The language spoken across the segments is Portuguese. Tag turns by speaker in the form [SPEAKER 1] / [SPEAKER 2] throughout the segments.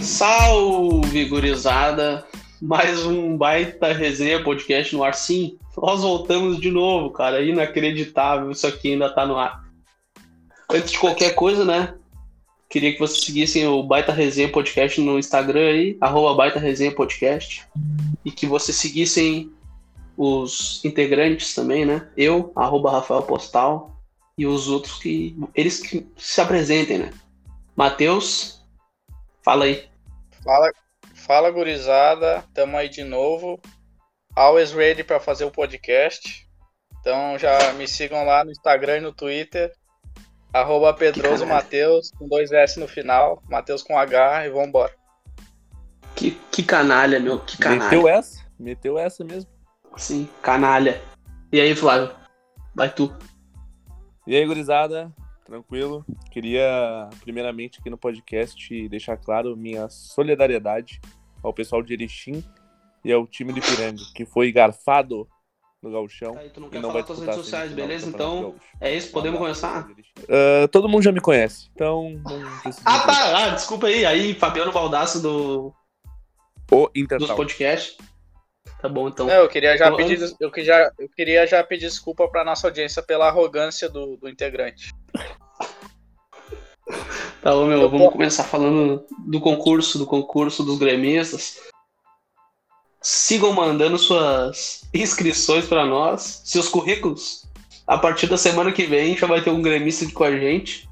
[SPEAKER 1] Salve, gurizada! Mais um baita resenha podcast no ar. Sim, nós voltamos de novo, cara. Inacreditável, isso aqui ainda tá no ar. Antes de qualquer coisa, né? Queria que vocês seguissem o Baita Resenha Podcast no Instagram aí, arroba Baita Resenha Podcast. E que vocês seguissem os integrantes também, né? Eu, arroba Rafael Postal. E os outros que. Eles que se apresentem, né? Matheus, fala aí.
[SPEAKER 2] Fala, fala gurizada, tamo aí de novo. Always ready para fazer o podcast. Então já me sigam lá no Instagram e no Twitter. Arroba Pedroso Mateus, com dois S no final. Mateus com H e vambora.
[SPEAKER 1] Que, que canalha, meu. Que canalha.
[SPEAKER 3] Meteu essa? Meteu essa mesmo.
[SPEAKER 1] Sim, canalha. E aí, Flávio? Vai tu.
[SPEAKER 3] E aí, gurizada? Tranquilo? Queria, primeiramente, aqui no podcast, deixar claro minha solidariedade ao pessoal de Erechim e ao time do Ipiranga, que foi garfado no gauchão.
[SPEAKER 1] Aí, tu não quer
[SPEAKER 3] não
[SPEAKER 1] falar tuas redes sociais, beleza? Então, é isso, podemos começar?
[SPEAKER 3] Ah, todo mundo já me conhece, então
[SPEAKER 1] Ah, tá, ah, desculpa aí. Aí, Fabiano Baldasso do,
[SPEAKER 3] O
[SPEAKER 1] dos
[SPEAKER 3] Intertal.
[SPEAKER 1] podcasts. Tá bom, então.
[SPEAKER 2] Não, eu queria já
[SPEAKER 1] Então,
[SPEAKER 2] pedir,
[SPEAKER 1] antes-
[SPEAKER 2] eu que já, eu queria já pedir desculpa pra nossa audiência pela arrogância do, do integrante.
[SPEAKER 1] Tá bom, meu.
[SPEAKER 2] Eu
[SPEAKER 1] Vamos
[SPEAKER 2] vou-
[SPEAKER 1] começar falando do concurso, do concurso dos gremistas. Sigam mandando suas inscrições para nós, seus currículos. A partir da semana que vem já vai ter um gremista aqui com a gente.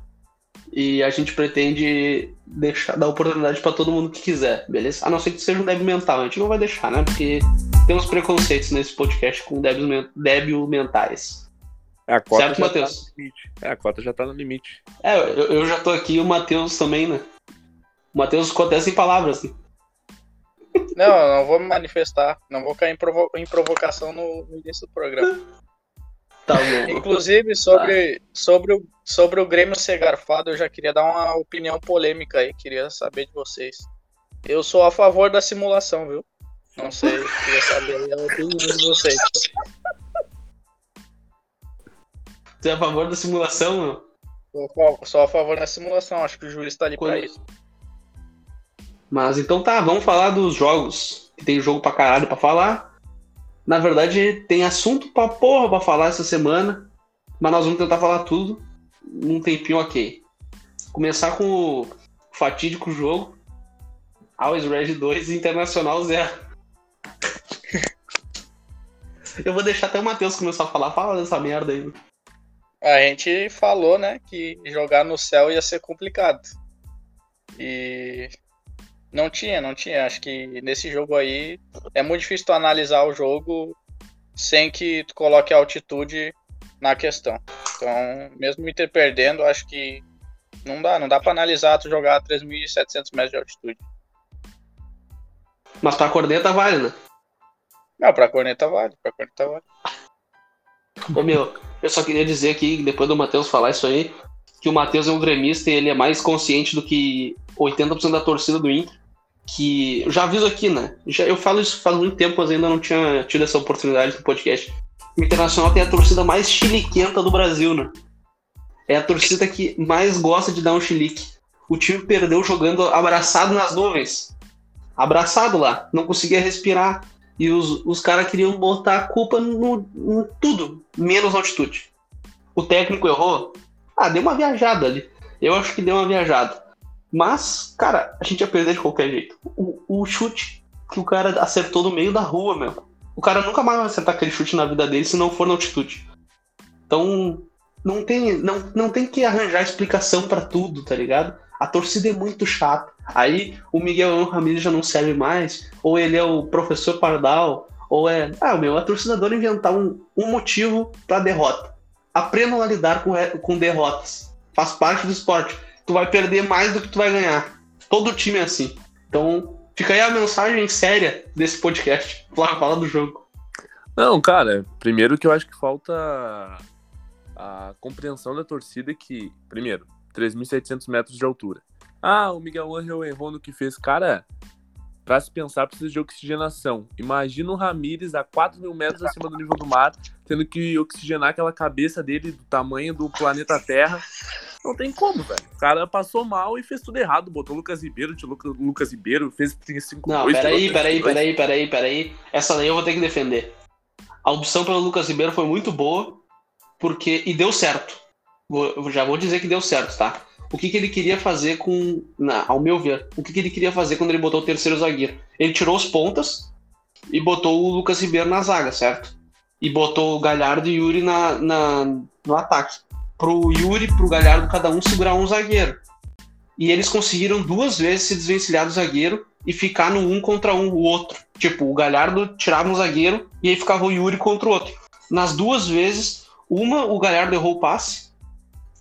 [SPEAKER 1] E a gente pretende deixar, dar oportunidade para todo mundo que quiser, beleza? A não ser que seja um débil mental. A gente não vai deixar, né? Porque temos preconceitos nesse podcast com men- débil mentais.
[SPEAKER 3] A cota
[SPEAKER 1] Certo,
[SPEAKER 3] já
[SPEAKER 1] Matheus?
[SPEAKER 3] Tá. É, a cota já tá no limite.
[SPEAKER 1] É, eu, eu já tô aqui e o Matheus também, né? O Matheus até sem palavras, né?
[SPEAKER 2] Não, eu não vou me manifestar, não vou cair em, provo- em provocação no, no início do programa.
[SPEAKER 1] Tá bom.
[SPEAKER 2] Inclusive, sobre, sobre, o, sobre o Grêmio ser garfado, eu já queria dar uma opinião polêmica aí, queria saber de vocês. Eu sou a favor da simulação, viu? Não sei, queria saber aí a opinião de vocês.
[SPEAKER 1] Você é a favor da simulação, meu?
[SPEAKER 2] Sou a favor da simulação, acho que o juiz tá ali pra
[SPEAKER 1] Quando-
[SPEAKER 2] isso.
[SPEAKER 1] Mas então tá, vamos falar dos jogos. Que tem jogo pra caralho pra falar. Na verdade, tem assunto pra porra pra falar essa semana. Mas nós vamos tentar falar tudo num tempinho ok. Começar com o fatídico jogo. Always Red 2 e Internacional 0. Eu vou deixar até o Matheus começar a falar. Fala dessa merda aí.
[SPEAKER 2] A gente falou, né, que jogar no céu ia ser complicado. E não tinha, não tinha. Acho que nesse jogo aí é muito difícil tu analisar o jogo sem que tu coloque a altitude na questão. Então, mesmo o Inter perdendo, acho que não dá, não dá para analisar tu jogar a 3.700 metros de altitude.
[SPEAKER 1] Mas pra corneta vale, né?
[SPEAKER 2] Não, pra corneta vale, pra corneta vale.
[SPEAKER 1] Ô meu, eu só queria dizer aqui, depois do Matheus falar isso aí, que o Matheus é um gremista e ele é mais consciente do que 80% da torcida do Inter. Que eu já aviso aqui, né? Já, eu falo isso faz muito tempo, mas ainda não tinha tido essa oportunidade no podcast. O Internacional tem a torcida mais chiliquenta do Brasil, né? É a torcida que mais gosta de dar um chilique. O time perdeu jogando abraçado nas nuvens. Abraçado lá. Não conseguia respirar. E os, os caras queriam botar a culpa no, no tudo, menos altitude. O técnico errou. Ah, deu uma viajada ali. Eu acho que deu uma viajada. Mas, cara, a gente ia perder de qualquer jeito. O, o chute que o cara acertou no meio da rua, meu. O cara nunca mais vai acertar aquele chute na vida dele se não for na altitude. Então, não tem, não, não tem que arranjar explicação pra tudo, tá ligado? A torcida é muito chata. Aí o Miguel Ramírez já não serve mais, ou ele é o professor Pardal, ou é. Ah, meu, a torcida adora inventar um, um motivo pra derrota. Aprendam a lidar com, com derrotas. Faz parte do esporte. Tu vai perder mais do que tu vai ganhar. Todo time é assim. Então, fica aí a mensagem séria desse podcast. Flávio, fala do jogo.
[SPEAKER 3] Não, cara, primeiro que eu acho que falta a compreensão da torcida que, primeiro, 3.700 metros de altura. Ah, o Miguel Angel errou no que fez. Cara, pra se pensar, precisa de oxigenação. Imagina o Ramires a 4 mil metros acima do nível do mar, tendo que oxigenar aquela cabeça dele do tamanho do planeta Terra Não tem como, velho. O cara passou mal e fez tudo errado. Botou o Lucas Ribeiro, tirou o Lucas Ribeiro, fez 5
[SPEAKER 1] Não, peraí, peraí, peraí, peraí, peraí. Essa daí eu vou ter que defender. A opção pelo Lucas Ribeiro foi muito boa, porque. E deu certo. Vou, já vou dizer que deu certo, tá? O que, que ele queria fazer com. Na, ao meu ver, o que, que ele queria fazer quando ele botou o terceiro zagueiro? Ele tirou os pontas e botou o Lucas Ribeiro na zaga, certo? E botou o Galhardo e o Yuri na, na, no ataque. Pro Yuri pro Galhardo, cada um segurar um zagueiro. E eles conseguiram duas vezes se desvencilhar do zagueiro e ficar no um contra um, o outro. Tipo, o Galhardo tirava um zagueiro e aí ficava o Yuri contra o outro. Nas duas vezes, uma o Galhardo errou o passe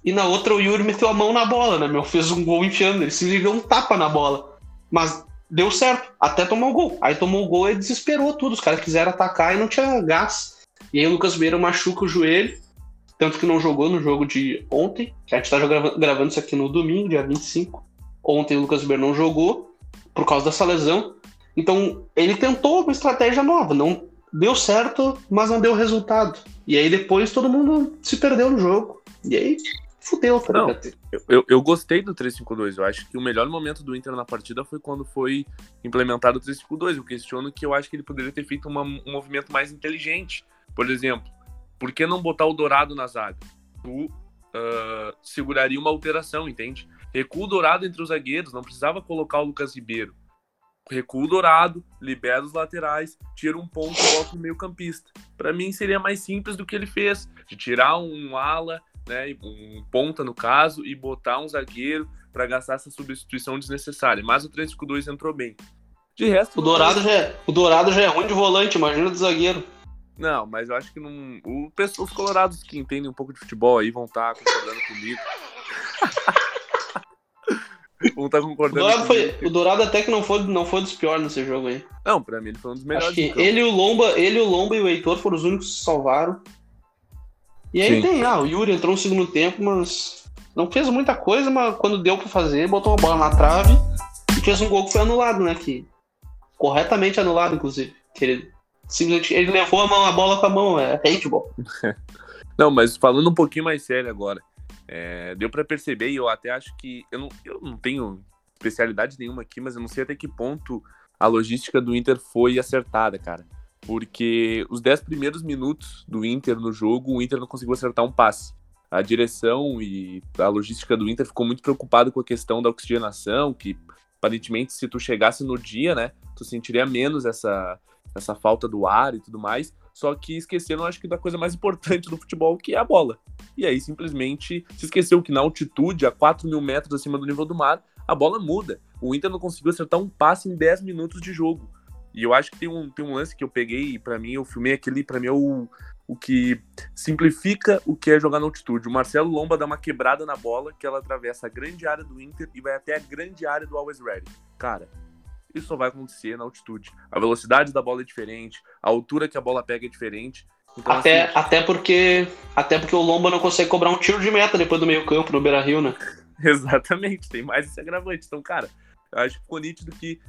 [SPEAKER 1] e na outra o Yuri meteu a mão na bola, né, meu? Fez um gol enfiando, ele se deu um tapa na bola. Mas deu certo, até tomou o gol. Aí tomou o gol e desesperou tudo. Os caras quiseram atacar e não tinha gás. E aí o Lucas Meira machuca o joelho, tanto que não jogou no jogo de ontem, a gente tá gravando isso aqui no domingo, dia 25. Ontem o Lucas não jogou por causa dessa lesão. Então ele tentou uma estratégia nova, não deu certo, mas não deu resultado. E aí depois todo mundo se perdeu no jogo. E aí fudeu,
[SPEAKER 3] tá Não, eu, eu gostei do 3-5-2. Eu acho que o melhor momento do Inter na partida foi quando foi implementado o 3-5-2. Eu questiono que eu acho que ele poderia ter feito uma, um movimento mais inteligente. Por exemplo, por que não botar o Dourado na zaga? Tu uh, seguraria uma alteração, entende? Recua o Dourado entre os zagueiros, não precisava colocar o Lucas Ribeiro. Recua o Dourado, libera os laterais, tira um ponto e bota o meio campista. Para mim seria mais simples do que ele fez, de tirar um ala né, um ponta no caso, e botar um zagueiro para gastar essa substituição desnecessária. Mas o 3-5-2 entrou bem.
[SPEAKER 1] De resto. O Dourado, já é, o Dourado já é ruim de volante, imagina do zagueiro.
[SPEAKER 3] Não, mas eu acho que não. O, os colorados que entendem um pouco de futebol aí vão estar tá concordando comigo. vão estar tá concordando
[SPEAKER 1] o Dourado, foi, o Dourado até que não foi, não foi dos piores nesse jogo aí.
[SPEAKER 3] Não, pra mim ele foi um dos melhores.
[SPEAKER 1] Acho que ele, o Lomba, ele, o Lomba e o Heitor foram os únicos que se salvaram. E aí Sim. tem, ah, o Yuri entrou no segundo tempo, mas não fez muita coisa, mas quando deu para fazer, botou uma bola na trave e fez um gol que foi anulado, né? Que corretamente anulado, inclusive. Que ele simplesmente ele levou a, mão, a bola com a mão, é handball.
[SPEAKER 3] não, mas falando um pouquinho mais sério agora, é, deu para perceber e eu até acho que eu não, eu não tenho especialidade nenhuma aqui, mas eu não sei até que ponto a logística do Inter foi acertada, cara porque os 10 primeiros minutos do Inter no jogo, o Inter não conseguiu acertar um passe. A direção e a logística do Inter ficou muito preocupado com a questão da oxigenação, que aparentemente se tu chegasse no dia, né, tu sentiria menos essa, essa falta do ar e tudo mais, só que esqueceram, acho que, da coisa mais importante do futebol, que é a bola. E aí simplesmente se esqueceu que na altitude, a 4 mil metros acima do nível do mar, a bola muda. O Inter não conseguiu acertar um passe em 10 minutos de jogo. E eu acho que tem um, tem um lance que eu peguei e para mim eu filmei aquele, para mim é o, o que simplifica o que é jogar na altitude. O Marcelo Lomba dá uma quebrada na bola que ela atravessa a grande área do Inter e vai até a grande área do Always Ready. Cara, isso só vai acontecer na altitude. A velocidade da bola é diferente, a altura que a bola pega é diferente.
[SPEAKER 1] Então, até, assim, até, porque, até porque o Lomba não consegue cobrar um tiro de meta depois do meio campo no Beira Rio, né?
[SPEAKER 3] Exatamente, tem mais esse agravante. Então, cara, eu acho que ficou nítido que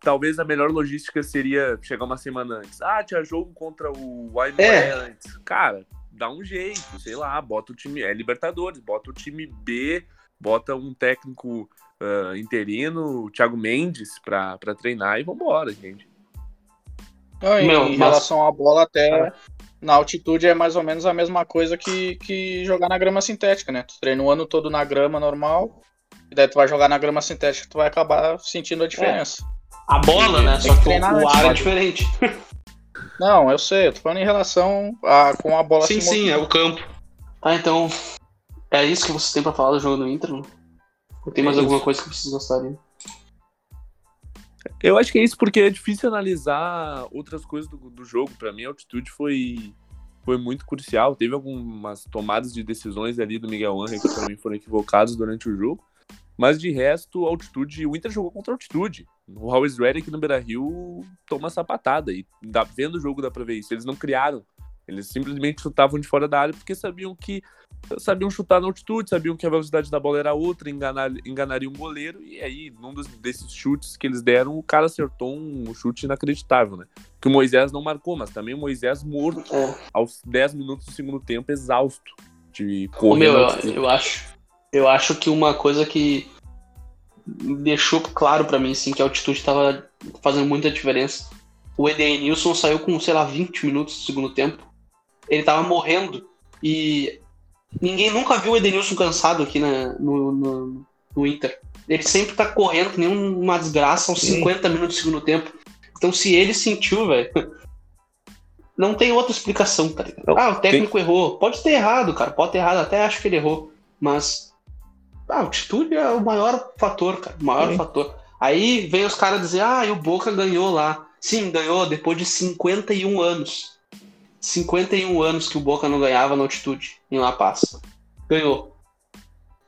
[SPEAKER 3] talvez a melhor logística seria chegar uma semana antes. Ah, tinha jogo contra o Wild é. antes. Cara, dá um jeito, sei lá, bota o time. É Libertadores, bota o time B, bota um técnico uh, interino, o Thiago Mendes, pra, pra treinar e vambora, gente.
[SPEAKER 2] Não, em, Meu, em mas... relação à bola, até ah. na altitude é mais ou menos a mesma coisa que, que jogar na grama sintética, né? Tu treina o ano todo na grama normal, e daí tu vai jogar na grama sintética, tu vai acabar sentindo a diferença. É.
[SPEAKER 1] A bola, né? Só que, que o, o ar é diferente.
[SPEAKER 2] Não, eu sei, eu tô falando em relação a, com a bola
[SPEAKER 1] Sim, sim, é o campo. Tá, então. É isso que vocês têm pra falar do jogo do Inter? Não? Tem mais é alguma coisa que vocês gostariam?
[SPEAKER 3] Eu acho que é isso porque é difícil analisar outras coisas do, do jogo. Para mim, a altitude foi, foi muito crucial. Teve algumas tomadas de decisões ali do Miguel Angel que também foram equivocados durante o jogo. Mas de resto, altitude, o Inter jogou contra altitude. O Always Ready aqui no Beira Rio toma essa patada. E dá, vendo o jogo dá pra ver isso. Eles não criaram. Eles simplesmente chutavam de fora da área porque sabiam que sabiam chutar na altitude, sabiam que a velocidade da bola era outra, enganar, enganaria um goleiro. E aí, num dos, desses chutes que eles deram, o cara acertou um chute inacreditável, né? Que o Moisés não marcou, mas também o Moisés morto é. aos 10 minutos do segundo tempo, exausto de correr.
[SPEAKER 1] Meu, eu, eu acho Eu acho que uma coisa que deixou claro para mim, assim, que a altitude tava fazendo muita diferença. O Edenilson saiu com, sei lá, 20 minutos do segundo tempo. Ele tava morrendo. E ninguém nunca viu o Edenilson cansado aqui na, no, no, no Inter. Ele sempre tá correndo que nem uma desgraça aos 50 minutos do segundo tempo. Então, se ele sentiu, velho, não tem outra explicação, tá ligado?
[SPEAKER 3] Não,
[SPEAKER 1] ah, o técnico
[SPEAKER 3] tem...
[SPEAKER 1] errou. Pode ter errado, cara. Pode ter errado. Até acho que ele errou. Mas a altitude é o maior fator, cara. O maior Sim. fator. Aí vem os caras dizer, ah, e o Boca ganhou lá. Sim, ganhou depois de 51 anos. 51 anos que o Boca não ganhava na altitude, em La Paz. Ganhou.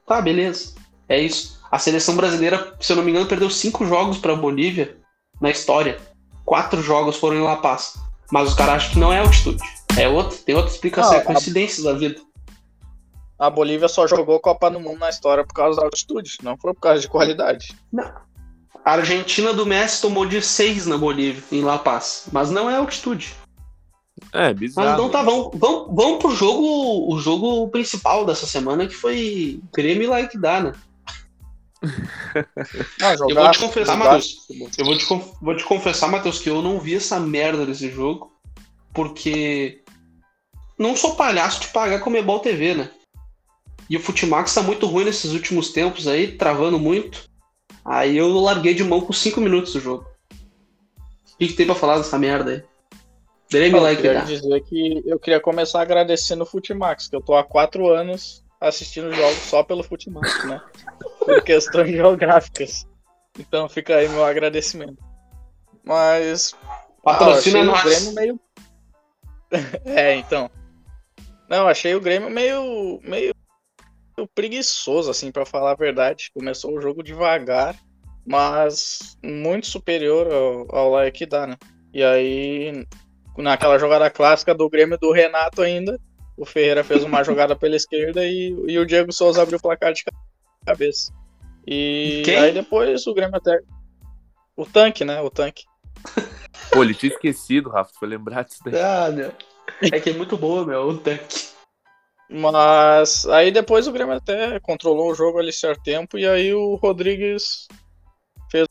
[SPEAKER 1] Tá, beleza. É isso. A seleção brasileira, se eu não me engano, perdeu cinco jogos para a Bolívia na história. Quatro jogos foram em La Paz. Mas os caras acham que não é altitude. É outro, tem outra explicação, é coincidência da vida
[SPEAKER 2] a Bolívia só jogou Copa do Mundo na história por causa da altitude, não foi por causa de qualidade.
[SPEAKER 1] Não. A Argentina do Messi tomou de 6 na Bolívia, em La Paz, mas não é altitude.
[SPEAKER 3] É, bizarro.
[SPEAKER 1] Mas então tá, vamos, vamos, vamos pro jogo, o jogo principal dessa semana, que foi Grêmio lá que dá, né?
[SPEAKER 2] Jogar,
[SPEAKER 1] eu vou te confessar, Matheus. Eu vou te, vou te confessar, Matheus, que eu não vi essa merda desse jogo, porque não sou palhaço de pagar Comebol TV, né? E o Futimax tá muito ruim nesses últimos tempos aí, travando muito. Aí eu larguei de mão com 5 minutos do jogo. O que, que, tem pra falar dessa merda aí?
[SPEAKER 2] Grêmio Eu queria dizer que eu queria começar agradecendo o Futimax, que eu tô há 4 anos assistindo jogos só pelo Futimax, né? Por questões geográficas. Então fica aí meu agradecimento. Mas.
[SPEAKER 1] Patrocina ah,
[SPEAKER 2] nós. Grêmio meio. é, então. Não, achei o Grêmio meio, meio preguiçoso, assim, para falar a verdade. Começou o jogo devagar, mas muito superior ao, ao que dá, né? E aí, naquela jogada clássica do Grêmio do Renato ainda, o Ferreira fez uma jogada pela esquerda e, e o Diego Souza abriu o placar de cabeça. E Quem? aí depois o Grêmio até. O tanque, né? O tanque.
[SPEAKER 3] Pô, ele tinha esquecido, Rafa. Foi lembrar disso daí.
[SPEAKER 1] Ah, meu. É que é muito boa, meu, o tanque.
[SPEAKER 2] Mas aí depois o Grêmio até controlou o jogo ali certo tempo e aí o Rodrigues fez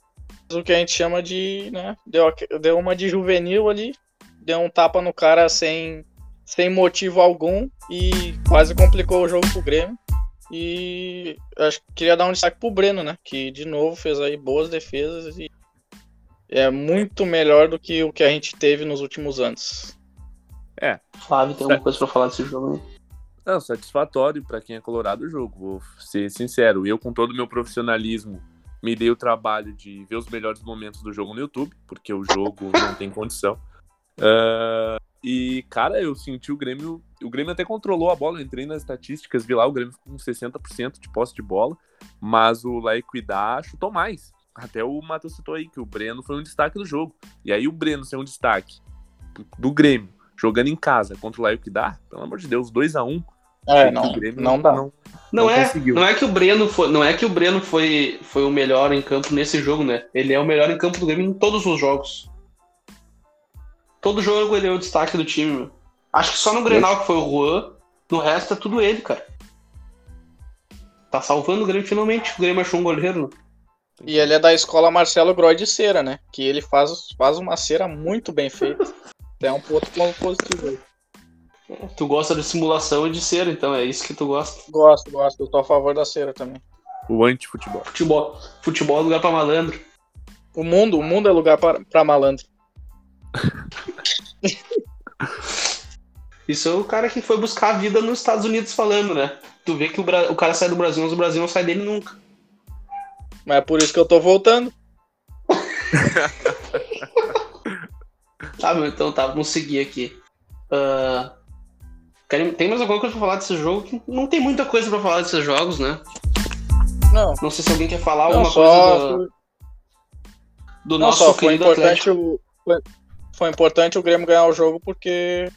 [SPEAKER 2] o que a gente chama de, né, deu, deu uma de juvenil ali, deu um tapa no cara sem, sem motivo algum e quase complicou o jogo pro Grêmio. E acho que queria dar um destaque pro Breno, né, que de novo fez aí boas defesas e é muito melhor do que o que a gente teve nos últimos anos.
[SPEAKER 1] É. Flávio, tem alguma coisa para falar desse jogo aí?
[SPEAKER 3] Não, satisfatório para quem é colorado o jogo, vou ser sincero. Eu, com todo o meu profissionalismo, me dei o trabalho de ver os melhores momentos do jogo no YouTube, porque o jogo não tem condição. Uh, e, cara, eu senti o Grêmio. O Grêmio até controlou a bola, entrei nas estatísticas, vi lá, o Grêmio com 60% de posse de bola, mas o La Equidad chutou mais. Até o Matheus citou aí que o Breno foi um destaque do jogo. E aí o Breno ser um destaque do Grêmio jogando em casa contra o Laio que dá, pelo amor de Deus, 2 a 1 um,
[SPEAKER 2] É, não, não dá.
[SPEAKER 1] Não, não, não é, não é que o Breno foi, não é que o Breno foi, foi o melhor em campo nesse jogo, né? Ele é o melhor em campo do Grêmio em todos os jogos. Todo jogo ele é o destaque do time, meu. Acho que só no Grenal que foi o Juan, no resto é tudo ele, cara. Tá salvando o Grêmio finalmente. O Grêmio achou um goleiro. Né?
[SPEAKER 2] E ele é da escola Marcelo Groy de cera, né? Que ele faz, faz uma cera muito bem feita. É um ponto positivo aí.
[SPEAKER 1] Tu gosta de simulação e de cera, então é isso que tu gosta?
[SPEAKER 2] Gosto, gosto. Eu tô a favor da cera também.
[SPEAKER 3] O anti-futebol.
[SPEAKER 1] Futebol. Futebol é lugar pra malandro.
[SPEAKER 2] O mundo, o mundo é lugar pra, pra malandro.
[SPEAKER 1] Isso é o cara que foi buscar a vida nos Estados Unidos falando, né? Tu vê que o, Bra... o cara sai do Brasil, mas o Brasil não sai dele nunca.
[SPEAKER 2] Mas é por isso que eu tô voltando.
[SPEAKER 1] Tá, meu, então tá, vamos seguir aqui. Uh, tem mais alguma coisa pra falar desse jogo? Não tem muita coisa pra falar desses jogos, né?
[SPEAKER 2] Não.
[SPEAKER 1] Não sei se alguém quer falar não, alguma coisa do, do não, nosso
[SPEAKER 2] só, foi importante o, foi, foi, importante o Grêmio ganhar o jogo porque,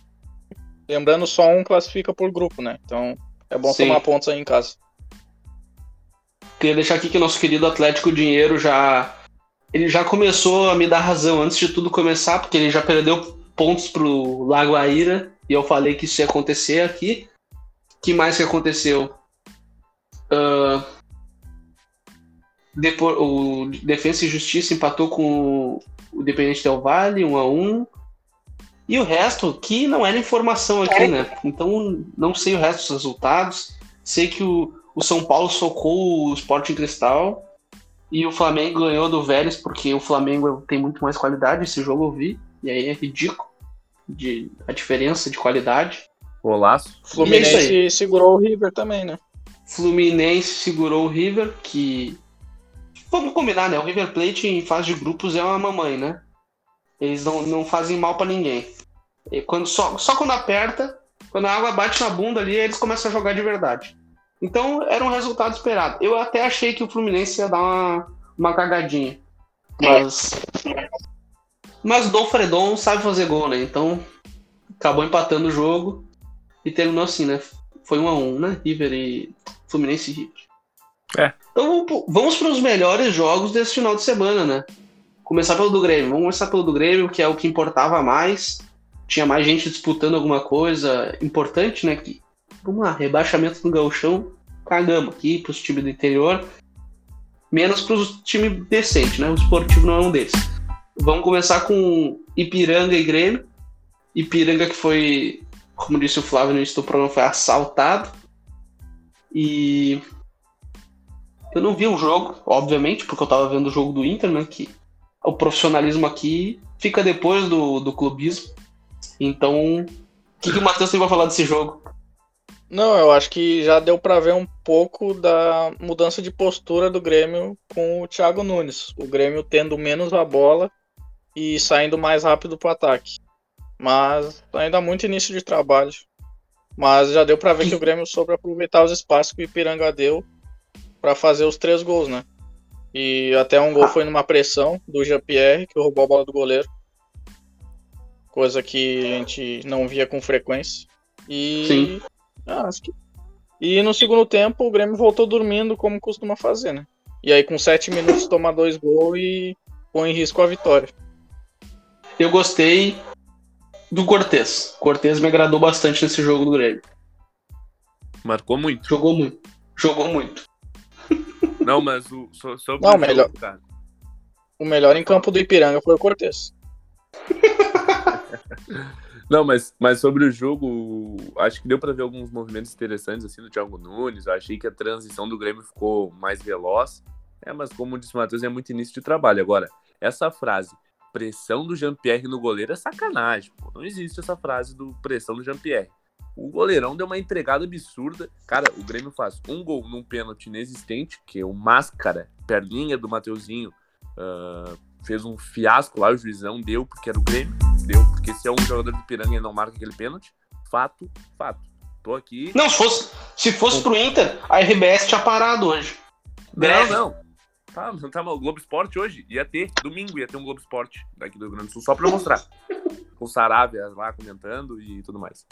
[SPEAKER 2] lembrando, só um classifica por grupo, né? Então é bom Sim. tomar pontos aí em casa.
[SPEAKER 1] Queria deixar aqui que o nosso querido Atlético Dinheiro já ele já começou a me dar razão antes de tudo começar, porque ele já perdeu pontos pro Lago Aira, e eu falei que isso ia acontecer aqui. que mais que aconteceu? Uh, Depois, o Defensa e Justiça empatou com o Independente Del Vale, 1 a 1 E o resto, que não era informação aqui, né? Então, não sei o resto dos resultados. Sei que o, o São Paulo socou o Sporting Cristal e o Flamengo ganhou do Vélez, porque o Flamengo tem muito mais qualidade. Esse jogo eu vi, e aí é ridículo de, a diferença de qualidade.
[SPEAKER 3] Golaço.
[SPEAKER 1] E é
[SPEAKER 2] Fluminense segurou o River também, né?
[SPEAKER 1] Fluminense segurou o River, que. Vamos combinar, né? O River Plate em fase de grupos é uma mamãe, né? Eles não, não fazem mal pra ninguém. E quando, só, só quando aperta, quando a água bate na bunda ali, eles começam a jogar de verdade. Então era um resultado esperado. Eu até achei que o Fluminense ia dar uma, uma cagadinha. Mas. Mas Dom Fredon sabe fazer gol, né? Então acabou empatando o jogo e terminou assim, né? Foi um a um, né? River e Fluminense e River.
[SPEAKER 3] É.
[SPEAKER 1] Então vamos- para os melhores jogos desse final de semana, né? Começar pelo do Grêmio. Vamos começar pelo do Grêmio, que é o que importava mais. Tinha mais gente disputando alguma coisa importante, né? Que, vamos lá, rebaixamento do gauchão, cagamos aqui pros times do interior. Menos pros times decentes, né? O esportivo não é um deles. Vamos começar com Ipiranga e Grêmio. Ipiranga que foi, como disse o Flávio no início do programa, foi assaltado. E eu não vi o jogo, obviamente, porque eu tava vendo o jogo do Inter, né? Que o profissionalismo aqui fica depois do, do clubismo. Então, o que, que o Matheus tem pra falar desse jogo?
[SPEAKER 2] Não, eu acho que já deu pra ver um pouco da mudança de postura do Grêmio com o Thiago Nunes. O Grêmio tendo menos a bola e saindo mais rápido pro ataque. Mas ainda muito início de trabalho. Mas já deu pra ver que o Grêmio soube aproveitar os espaços que o Ipiranga deu pra fazer os três gols, né? E até um gol foi numa pressão do Jean-Pierre, que roubou a bola do goleiro. Coisa que a gente não via com frequência. E
[SPEAKER 1] Sim.
[SPEAKER 2] ah, acho que. E no segundo tempo o Grêmio voltou dormindo como costuma fazer, né? E aí com sete minutos toma dois gols e põe em risco a vitória.
[SPEAKER 1] Eu gostei do Cortez. Cortez me agradou bastante nesse jogo do Grêmio.
[SPEAKER 3] Marcou muito.
[SPEAKER 1] Jogou muito. Jogou muito.
[SPEAKER 3] Não, mas o, so- sobre
[SPEAKER 2] Não,
[SPEAKER 3] o jogo,
[SPEAKER 2] melhor.
[SPEAKER 3] cara.
[SPEAKER 2] O melhor em campo do Ipiranga foi o Cortez.
[SPEAKER 3] Não, mas, mas sobre o jogo, acho que deu pra ver alguns movimentos interessantes assim do Thiago Nunes. Eu achei que a transição do Grêmio ficou mais veloz. É, mas como disse o Matheus, é muito início de trabalho. Agora, essa frase, pressão do Jean-Pierre no goleiro, é sacanagem. Pô. Não existe essa frase do pressão do Jean-Pierre. O goleirão deu uma entregada absurda. Cara, o Grêmio faz um gol num pênalti inexistente, que é o Máscara, perninha do Mateuzinho, ah, fez um fiasco lá, o juizão deu, porque era o Grêmio, deu, porque se é um jogador de piranga e não marca aquele pênalti, fato, fato. Tô aqui.
[SPEAKER 1] Não, se fosse, se fosse pro Inter, a RBS tinha parado hoje.
[SPEAKER 3] Não, não. Tá, não tá mal. O Globo Esporte hoje ia ter, domingo ia ter um Globo Esporte daqui do Rio Grande do Sul, só pra mostrar. Com o Saravia lá comentando e tudo mais.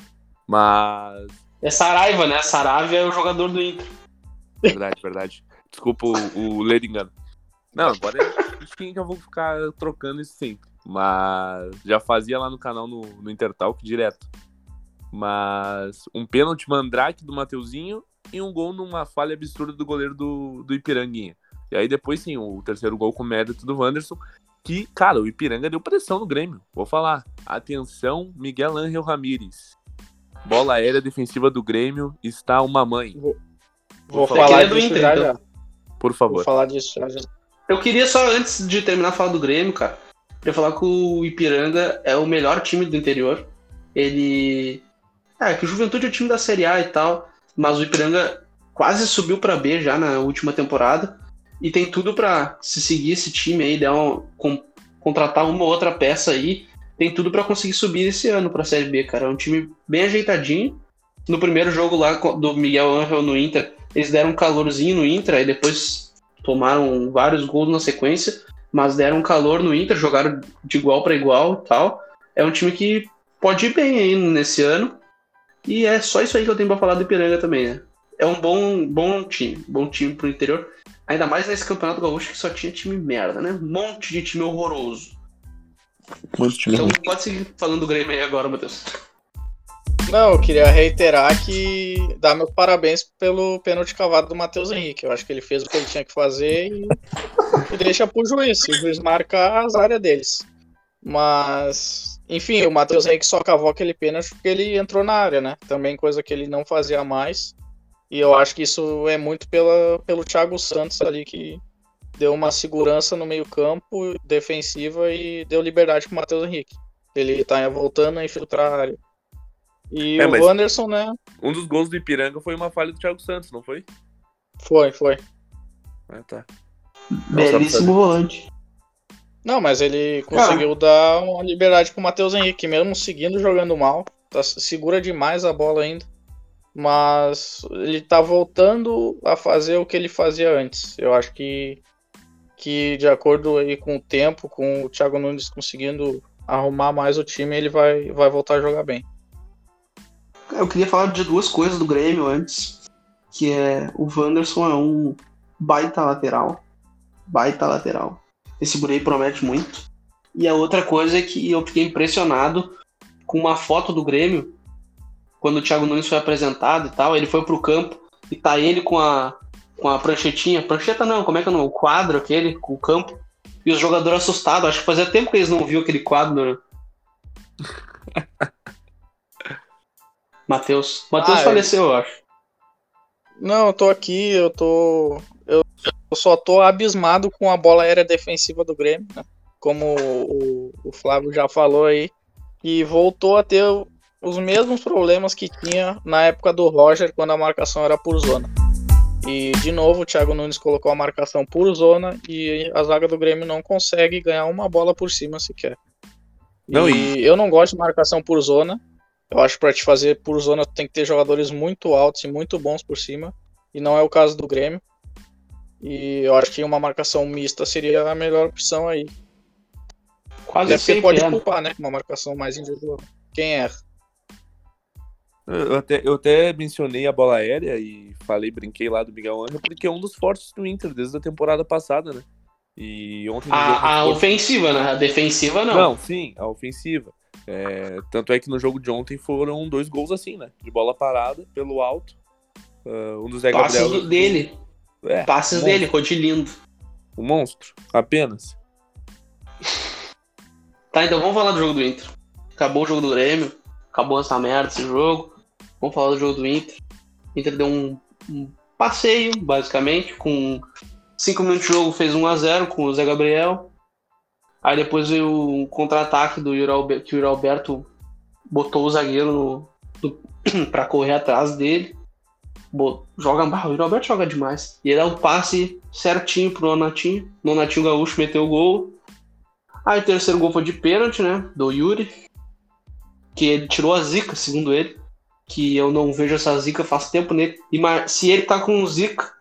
[SPEAKER 3] Mas.
[SPEAKER 1] É Saraiva, né? Saraiva é o jogador do Inter.
[SPEAKER 3] Verdade, verdade. Desculpa o, o ler engano. Não, agora é enfim que eu vou ficar trocando isso sempre. Mas já fazia lá no canal no, no Intertalk direto. Mas um pênalti mandrake do Mateuzinho e um gol numa falha absurda do goleiro do, do Ipiranguinha. E aí depois sim, o terceiro gol com mérito do Wanderson. Que, cara, o Ipiranga deu pressão no Grêmio. Vou falar. Atenção, Miguel Ángel Ramírez. Bola aérea defensiva do Grêmio está uma mãe.
[SPEAKER 2] Vou
[SPEAKER 3] falar.
[SPEAKER 2] falar disso
[SPEAKER 1] Inter,
[SPEAKER 2] já,
[SPEAKER 1] então.
[SPEAKER 2] já.
[SPEAKER 3] Por
[SPEAKER 2] Vou
[SPEAKER 3] favor.
[SPEAKER 2] falar disso já, já.
[SPEAKER 1] Eu queria só, antes de terminar falar do Grêmio, cara, queria falar que o Ipiranga é o melhor time do interior. Ele. É, que o Juventude é o time da Série A e tal, mas o Ipiranga quase subiu pra B já na última temporada. E tem tudo pra se seguir esse time aí, dar um, com- contratar uma ou outra peça aí. Tem tudo pra conseguir subir esse ano pra Série B, cara. É um time bem ajeitadinho. No primeiro jogo lá do Miguel Angel no Inter, eles deram um calorzinho no Inter, aí depois tomaram vários gols na sequência, mas deram um calor no Inter, jogaram de igual para igual e tal. É um time que pode ir bem aí nesse ano. E é só isso aí que eu tenho pra falar do Ipiranga também, né? É um bom, bom time, bom time pro interior. Ainda mais nesse campeonato gaúcho que só tinha time merda, né? Um monte de time horroroso.
[SPEAKER 3] Muito time
[SPEAKER 1] Então pode seguir falando do Grêmio aí agora, Matheus.
[SPEAKER 2] Não, eu queria reiterar que dar meus parabéns pelo pênalti cavado do Matheus Henrique. Eu acho que ele fez o que ele tinha que fazer e, e deixa pro juiz. Se o juiz marcar as áreas deles. Mas, enfim, o Matheus Henrique só cavou aquele pênalti porque ele entrou na área, né? Também coisa que ele não fazia mais. E eu acho que isso é muito pela, pelo Thiago Santos ali que deu uma segurança no meio-campo defensiva e deu liberdade pro Matheus Henrique. Ele tá voltando a infiltrar a área. E
[SPEAKER 3] É,
[SPEAKER 2] o Wanderson, né?
[SPEAKER 3] Um dos gols do Ipiranga foi uma falha do Thiago Santos, não foi?
[SPEAKER 2] Foi, foi.
[SPEAKER 3] Ah, tá.
[SPEAKER 1] Belíssimo volante.
[SPEAKER 2] Não, mas ele conseguiu dar uma liberdade pro Matheus Henrique, mesmo seguindo jogando mal. Tá, segura demais a bola ainda. Mas ele tá voltando a fazer o que ele fazia antes. Eu acho que, que de acordo aí com o tempo, com o Thiago Nunes conseguindo arrumar mais o time, ele vai, vai voltar a jogar bem.
[SPEAKER 1] Eu queria falar de duas coisas do Grêmio antes. Que é o Wanderson é um baita lateral. Baita lateral. Esse guri promete muito. E a outra coisa é que eu fiquei impressionado com uma foto do Grêmio quando o Thiago Nunes foi apresentado e tal. Ele foi pro campo e tá ele com a, com a pranchetinha. Prancheta não, como é que é o quadro aquele, com o campo. E os jogadores assustados. Acho que fazia tempo que eles não viam aquele quadro. Né? Matheus. Matheus
[SPEAKER 2] Ah,
[SPEAKER 1] faleceu, eu acho.
[SPEAKER 2] Não, eu tô aqui, eu tô. Eu, eu só tô abismado com a bola aérea defensiva do Grêmio, né? Como o, o Flávio já falou aí. E voltou a ter os mesmos problemas que tinha na época do Roger, quando a marcação era por zona. E de novo o Thiago Nunes colocou a marcação por zona e a zaga do Grêmio não consegue ganhar uma bola por cima sequer.
[SPEAKER 3] Não,
[SPEAKER 2] e eu não gosto de marcação por zona. Eu acho que para te fazer por zona tem que ter jogadores muito altos e muito bons por cima. E não é o caso do Grêmio. E eu acho que uma marcação mista seria a melhor opção aí.
[SPEAKER 1] Quase
[SPEAKER 2] Até porque
[SPEAKER 1] sempre
[SPEAKER 2] pode
[SPEAKER 1] é, né?
[SPEAKER 2] culpar, né? Uma marcação mais individual. Quem erra?
[SPEAKER 3] Eu até, eu até mencionei a bola aérea e falei, brinquei lá do Miguel Angel, porque é um dos fortes do Inter desde a temporada passada, né? E ontem
[SPEAKER 1] A, a ofensiva, né? A defensiva não.
[SPEAKER 3] Não, sim, a ofensiva. É, tanto é que no jogo de ontem foram dois gols assim, né? De bola parada, pelo alto. Ah, um do Zé
[SPEAKER 1] Passes
[SPEAKER 3] Gabriel.
[SPEAKER 1] do- dele.
[SPEAKER 3] É,
[SPEAKER 1] Passes
[SPEAKER 3] um
[SPEAKER 1] dele, Rodilindo.
[SPEAKER 3] Um monstro, apenas.
[SPEAKER 1] Tá, então vamos falar do jogo do Inter. Acabou o jogo do Grêmio. Acabou essa merda, esse jogo. Vamos falar do jogo do Inter. O Inter deu um, um passeio, basicamente, com 5 minutos de jogo fez 1 a 0 com o Zé Gabriel. Aí depois veio um contra-ataque do Yuri Alberto, que o Yuri Alberto botou o zagueiro pra correr atrás dele. Joga, o Yuri Alberto joga demais. E ele dá um passe certinho pro Nonatinho. Nonatinho Gaúcho meteu o gol. Aí o terceiro gol foi de pênalti, né? Do Yuri. Que ele tirou a zica, segundo ele. Que eu não vejo essa zica faz tempo nele. Ima- se ele tá com zica,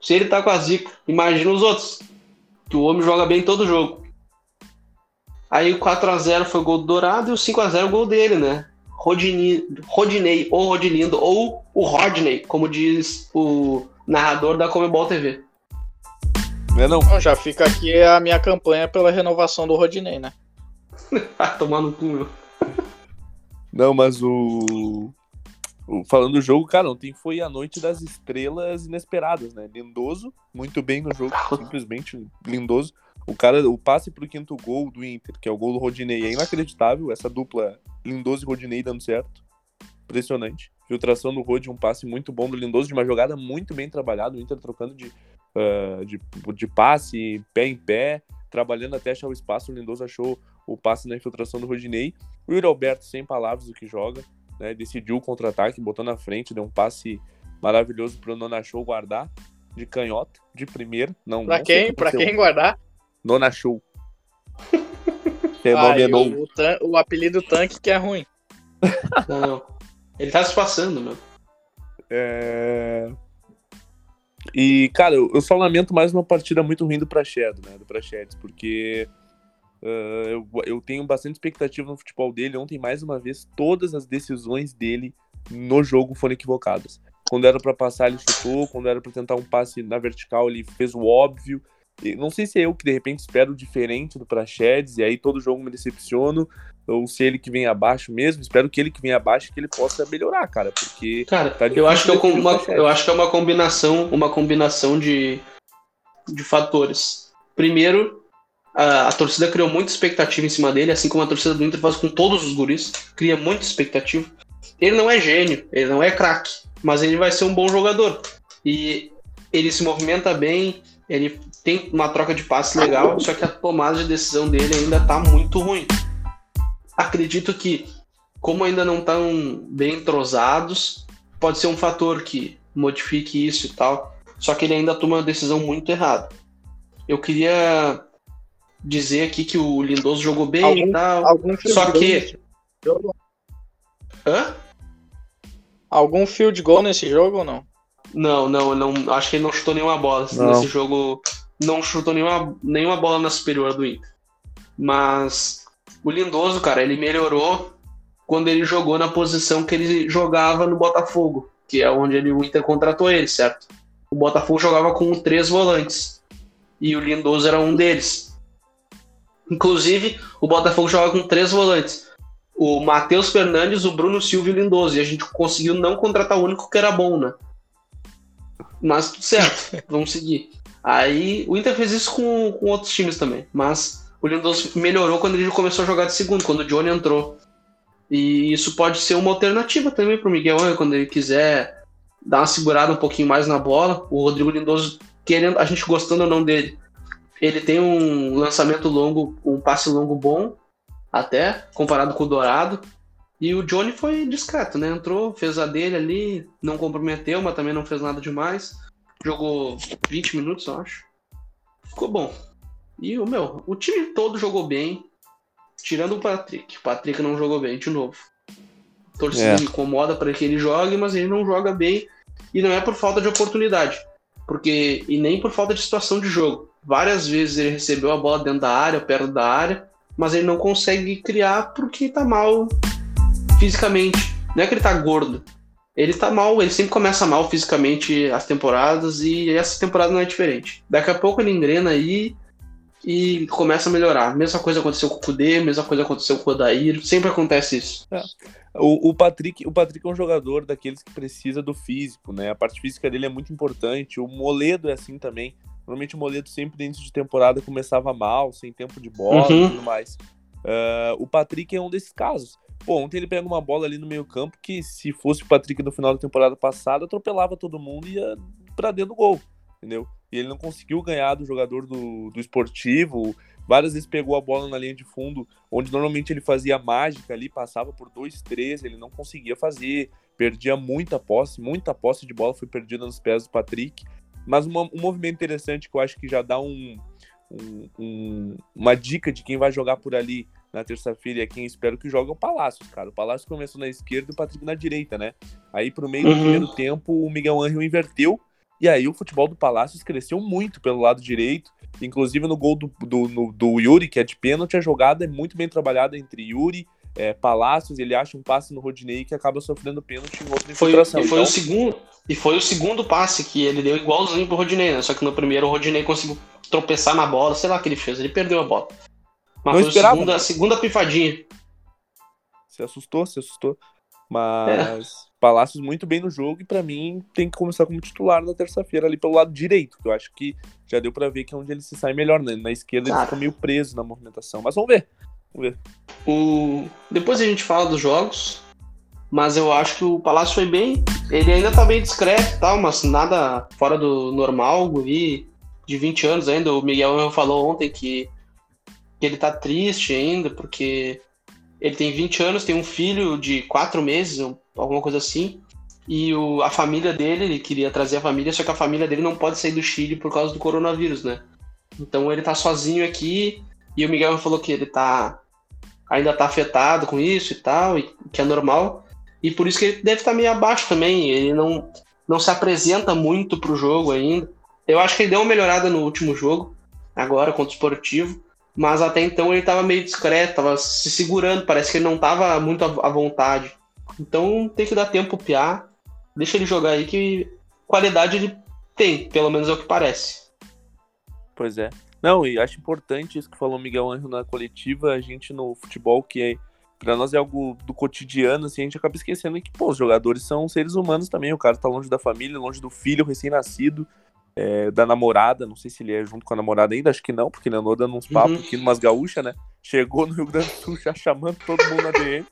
[SPEAKER 1] se ele tá com a zica, imagina os outros. Que o homem joga bem todo jogo. Aí o 4x0 foi gol do Dourado e o 5x0 gol dele, né? Rodini, Rodinei, ou Rodilindo, ou o Rodney, como diz o narrador da Comebol TV.
[SPEAKER 3] Não é não?
[SPEAKER 2] Bom, já fica aqui a minha campanha pela renovação do Rodinei, né?
[SPEAKER 1] Tomar no cu, meu.
[SPEAKER 3] Não, mas o... o- Falando do jogo, cara, ontem foi a noite das estrelas inesperadas, né? Lindoso, muito bem no jogo, simplesmente lindoso. O cara, o passe pro quinto gol do Inter, que é o gol do Rodinei, é inacreditável. Essa dupla Lindoso e Rodinei dando certo. Impressionante. Filtração do Rod, um passe muito bom do Lindoso, de uma jogada muito bem trabalhada. O Inter trocando de, ah, de, de passe, pé em pé, trabalhando até achar o espaço. O Lindoso achou o passe na infiltração do Rodinei. O Yuri Alberto, sem palavras do que joga, né? Decidiu o contra-ataque, botou na frente, deu um passe maravilhoso pro Nona Show guardar. De canhota, de primeira. Não,
[SPEAKER 2] Pra
[SPEAKER 3] não o
[SPEAKER 2] quem, pra quem guardar?
[SPEAKER 3] Nona Show. É
[SPEAKER 2] o, o, tan- o apelido tanque que é ruim.
[SPEAKER 1] Não, não. Ele tá se passando, meu.
[SPEAKER 3] É... E, cara, eu, eu só lamento mais uma partida muito ruim do Prachedo, né? Do Prachedes, porque ah, eu, eu tenho bastante expectativa no futebol dele. Ontem, mais uma vez, todas as decisões dele no jogo foram equivocadas. Quando era pra passar, ele chutou. Quando era pra tentar um passe na vertical, ele fez o óbvio. E não sei se é eu que de repente espero diferente do Prachedes, e aí todo jogo me decepciono. ou se ele que vem abaixo mesmo. Espero que ele que vem abaixo que ele possa melhorar, cara, porque
[SPEAKER 1] cara, tá eu acho que é uma, eu acho que é uma combinação, uma combinação de, de fatores. Primeiro, a, a, torcida criou muita expectativa em cima dele, assim como a torcida do Inter faz com todos os guris, cria muita expectativa. Ele não é gênio, ele não é craque, mas ele vai ser um bom jogador. E ele se movimenta bem, ele tem uma troca de passes legal, só que a tomada de decisão dele ainda está muito ruim. Acredito que, como ainda não estão bem entrosados, pode ser um fator que modifique isso e tal, só que ele ainda toma uma decisão muito errada. Eu queria dizer aqui que o Lindoso jogou bem algum, e tal, só que...
[SPEAKER 2] Hã? Algum field goal nesse jogo ou não?
[SPEAKER 1] Não, não, não. Acho que ele não chutou nenhuma bola não. nesse jogo. Não chutou nenhuma, nenhuma bola na superior do Inter. Mas o Lindoso, cara, ele melhorou quando ele jogou na posição que ele jogava no Botafogo, que é onde ele, o Inter contratou ele, certo? O Botafogo jogava com três volantes. E o Lindoso era um deles. Inclusive, o Botafogo joga com três volantes. O Matheus Fernandes, o Bruno Silva e o Lindoso. E a gente conseguiu não contratar o único que era bom, né? Mas tudo certo, vamos seguir. Aí o Inter fez isso com, com outros times também, mas o Lindoso melhorou quando ele começou a jogar de segundo, quando o Johnny entrou. E isso pode ser uma alternativa também para o Miguel quando ele quiser dar uma segurada um pouquinho mais na bola. O Rodrigo Lindoso, querendo, a gente gostando ou não dele, ele tem um lançamento longo, um passe longo bom, até, comparado com o Dourado. E o Johnny foi discreto, né? Entrou, fez a dele ali, não comprometeu, mas também não fez nada demais. Jogou 20 minutos, eu acho. Ficou bom. E o meu, o time todo jogou bem, tirando o Patrick. O Patrick não jogou bem de novo. A torcida é. incomoda para que ele jogue, mas ele não joga bem. E não é por falta de oportunidade. Porque, e nem por falta de situação de jogo. Várias vezes ele recebeu a bola dentro da área, perto da área, mas ele não consegue criar porque tá mal fisicamente. Não é que ele tá gordo. Ele tá mal, ele sempre começa mal fisicamente as temporadas e essa temporada não é diferente. Daqui a pouco ele engrena aí e começa a melhorar. Mesma coisa aconteceu com o Kudê, mesma coisa aconteceu com o Odair, sempre acontece isso.
[SPEAKER 3] É. O, o, Patrick, o Patrick é um jogador daqueles que precisa do físico, né? A parte física dele é muito importante. O Moledo é assim também. Normalmente o Moledo sempre dentro de temporada começava mal, sem tempo de bola uhum. e tudo mais. Uh, o Patrick é um desses casos. Pô, ontem ele pega uma bola ali no meio campo que, se fosse o Patrick no final da temporada passada, atropelava todo mundo e ia pra dentro do gol, entendeu? E ele não conseguiu ganhar do jogador do, do esportivo. Várias vezes pegou a bola na linha de fundo, onde normalmente ele fazia mágica ali, passava por dois, três, ele não conseguia fazer, perdia muita posse, muita posse de bola foi perdida nos pés do Patrick. Mas uma, um movimento interessante que eu acho que já dá um, um, um, uma dica de quem vai jogar por ali na terça-feira e é quem espero que jogue é o Palácios, cara. O Palácio começou na esquerda e o Patrick na direita, né? Aí pro meio uhum. do primeiro tempo o Miguel Angel inverteu e aí o futebol do Palácios cresceu muito pelo lado direito. Inclusive no gol do, do, no, do Yuri, que é de pênalti, a jogada é muito bem trabalhada entre Yuri, é, Palácios, ele acha um passe no Rodinei que acaba sofrendo pênalti em outra
[SPEAKER 1] infiltração. Foi, e, foi então... o segundo, e foi o segundo passe que ele deu igualzinho pro Rodinei, né? Só que no primeiro o Rodinei conseguiu tropeçar na bola, sei lá o que ele fez, ele perdeu a bola. Mas não foi esperava. A segunda, a segunda pifadinha.
[SPEAKER 3] Se assustou, se assustou. Mas é. Palácios muito bem no jogo e para mim tem que começar como titular na terça-feira ali pelo lado direito, que eu acho que já deu para ver que é onde ele se sai melhor, né? Na esquerda Cara. ele ficou meio preso na movimentação, mas vamos ver. Vamos ver.
[SPEAKER 1] O... Depois a gente fala dos jogos, mas eu acho que o Palácio foi bem. Ele ainda tá bem discreto e tal, mas nada fora do normal. E de 20 anos ainda. O Miguel falou ontem que que ele tá triste ainda, porque ele tem 20 anos, tem um filho de 4 meses, alguma coisa assim. E o, a família dele, ele queria trazer a família, só que a família dele não pode sair do Chile por causa do coronavírus, né? Então ele tá sozinho aqui, e o Miguel falou que ele tá ainda tá afetado com isso e tal, e que é normal. E por isso que ele deve estar tá meio abaixo também. Ele não, não se apresenta muito pro jogo ainda. Eu acho que ele deu uma melhorada no último jogo, agora contra o Esportivo mas até então ele estava meio discreto, estava se segurando, parece que ele não estava muito à vontade. Então tem que dar tempo pro Piá, deixa ele jogar aí que qualidade ele tem, pelo menos é o que parece.
[SPEAKER 3] Pois é. Não, e acho importante isso que falou Miguel Anjo na coletiva, a gente no futebol que é, Pra nós é algo do cotidiano, assim, a gente acaba esquecendo que, pô, os jogadores são seres humanos também. O cara tá longe da família, longe do filho recém-nascido, é, da namorada. Não sei se ele é junto com a namorada ainda, acho que não, porque ele andou dando uns papos
[SPEAKER 1] Uhum.
[SPEAKER 3] aqui numas gaúchas, né? Chegou no Rio Grande do Sul já chamando todo mundo na DM.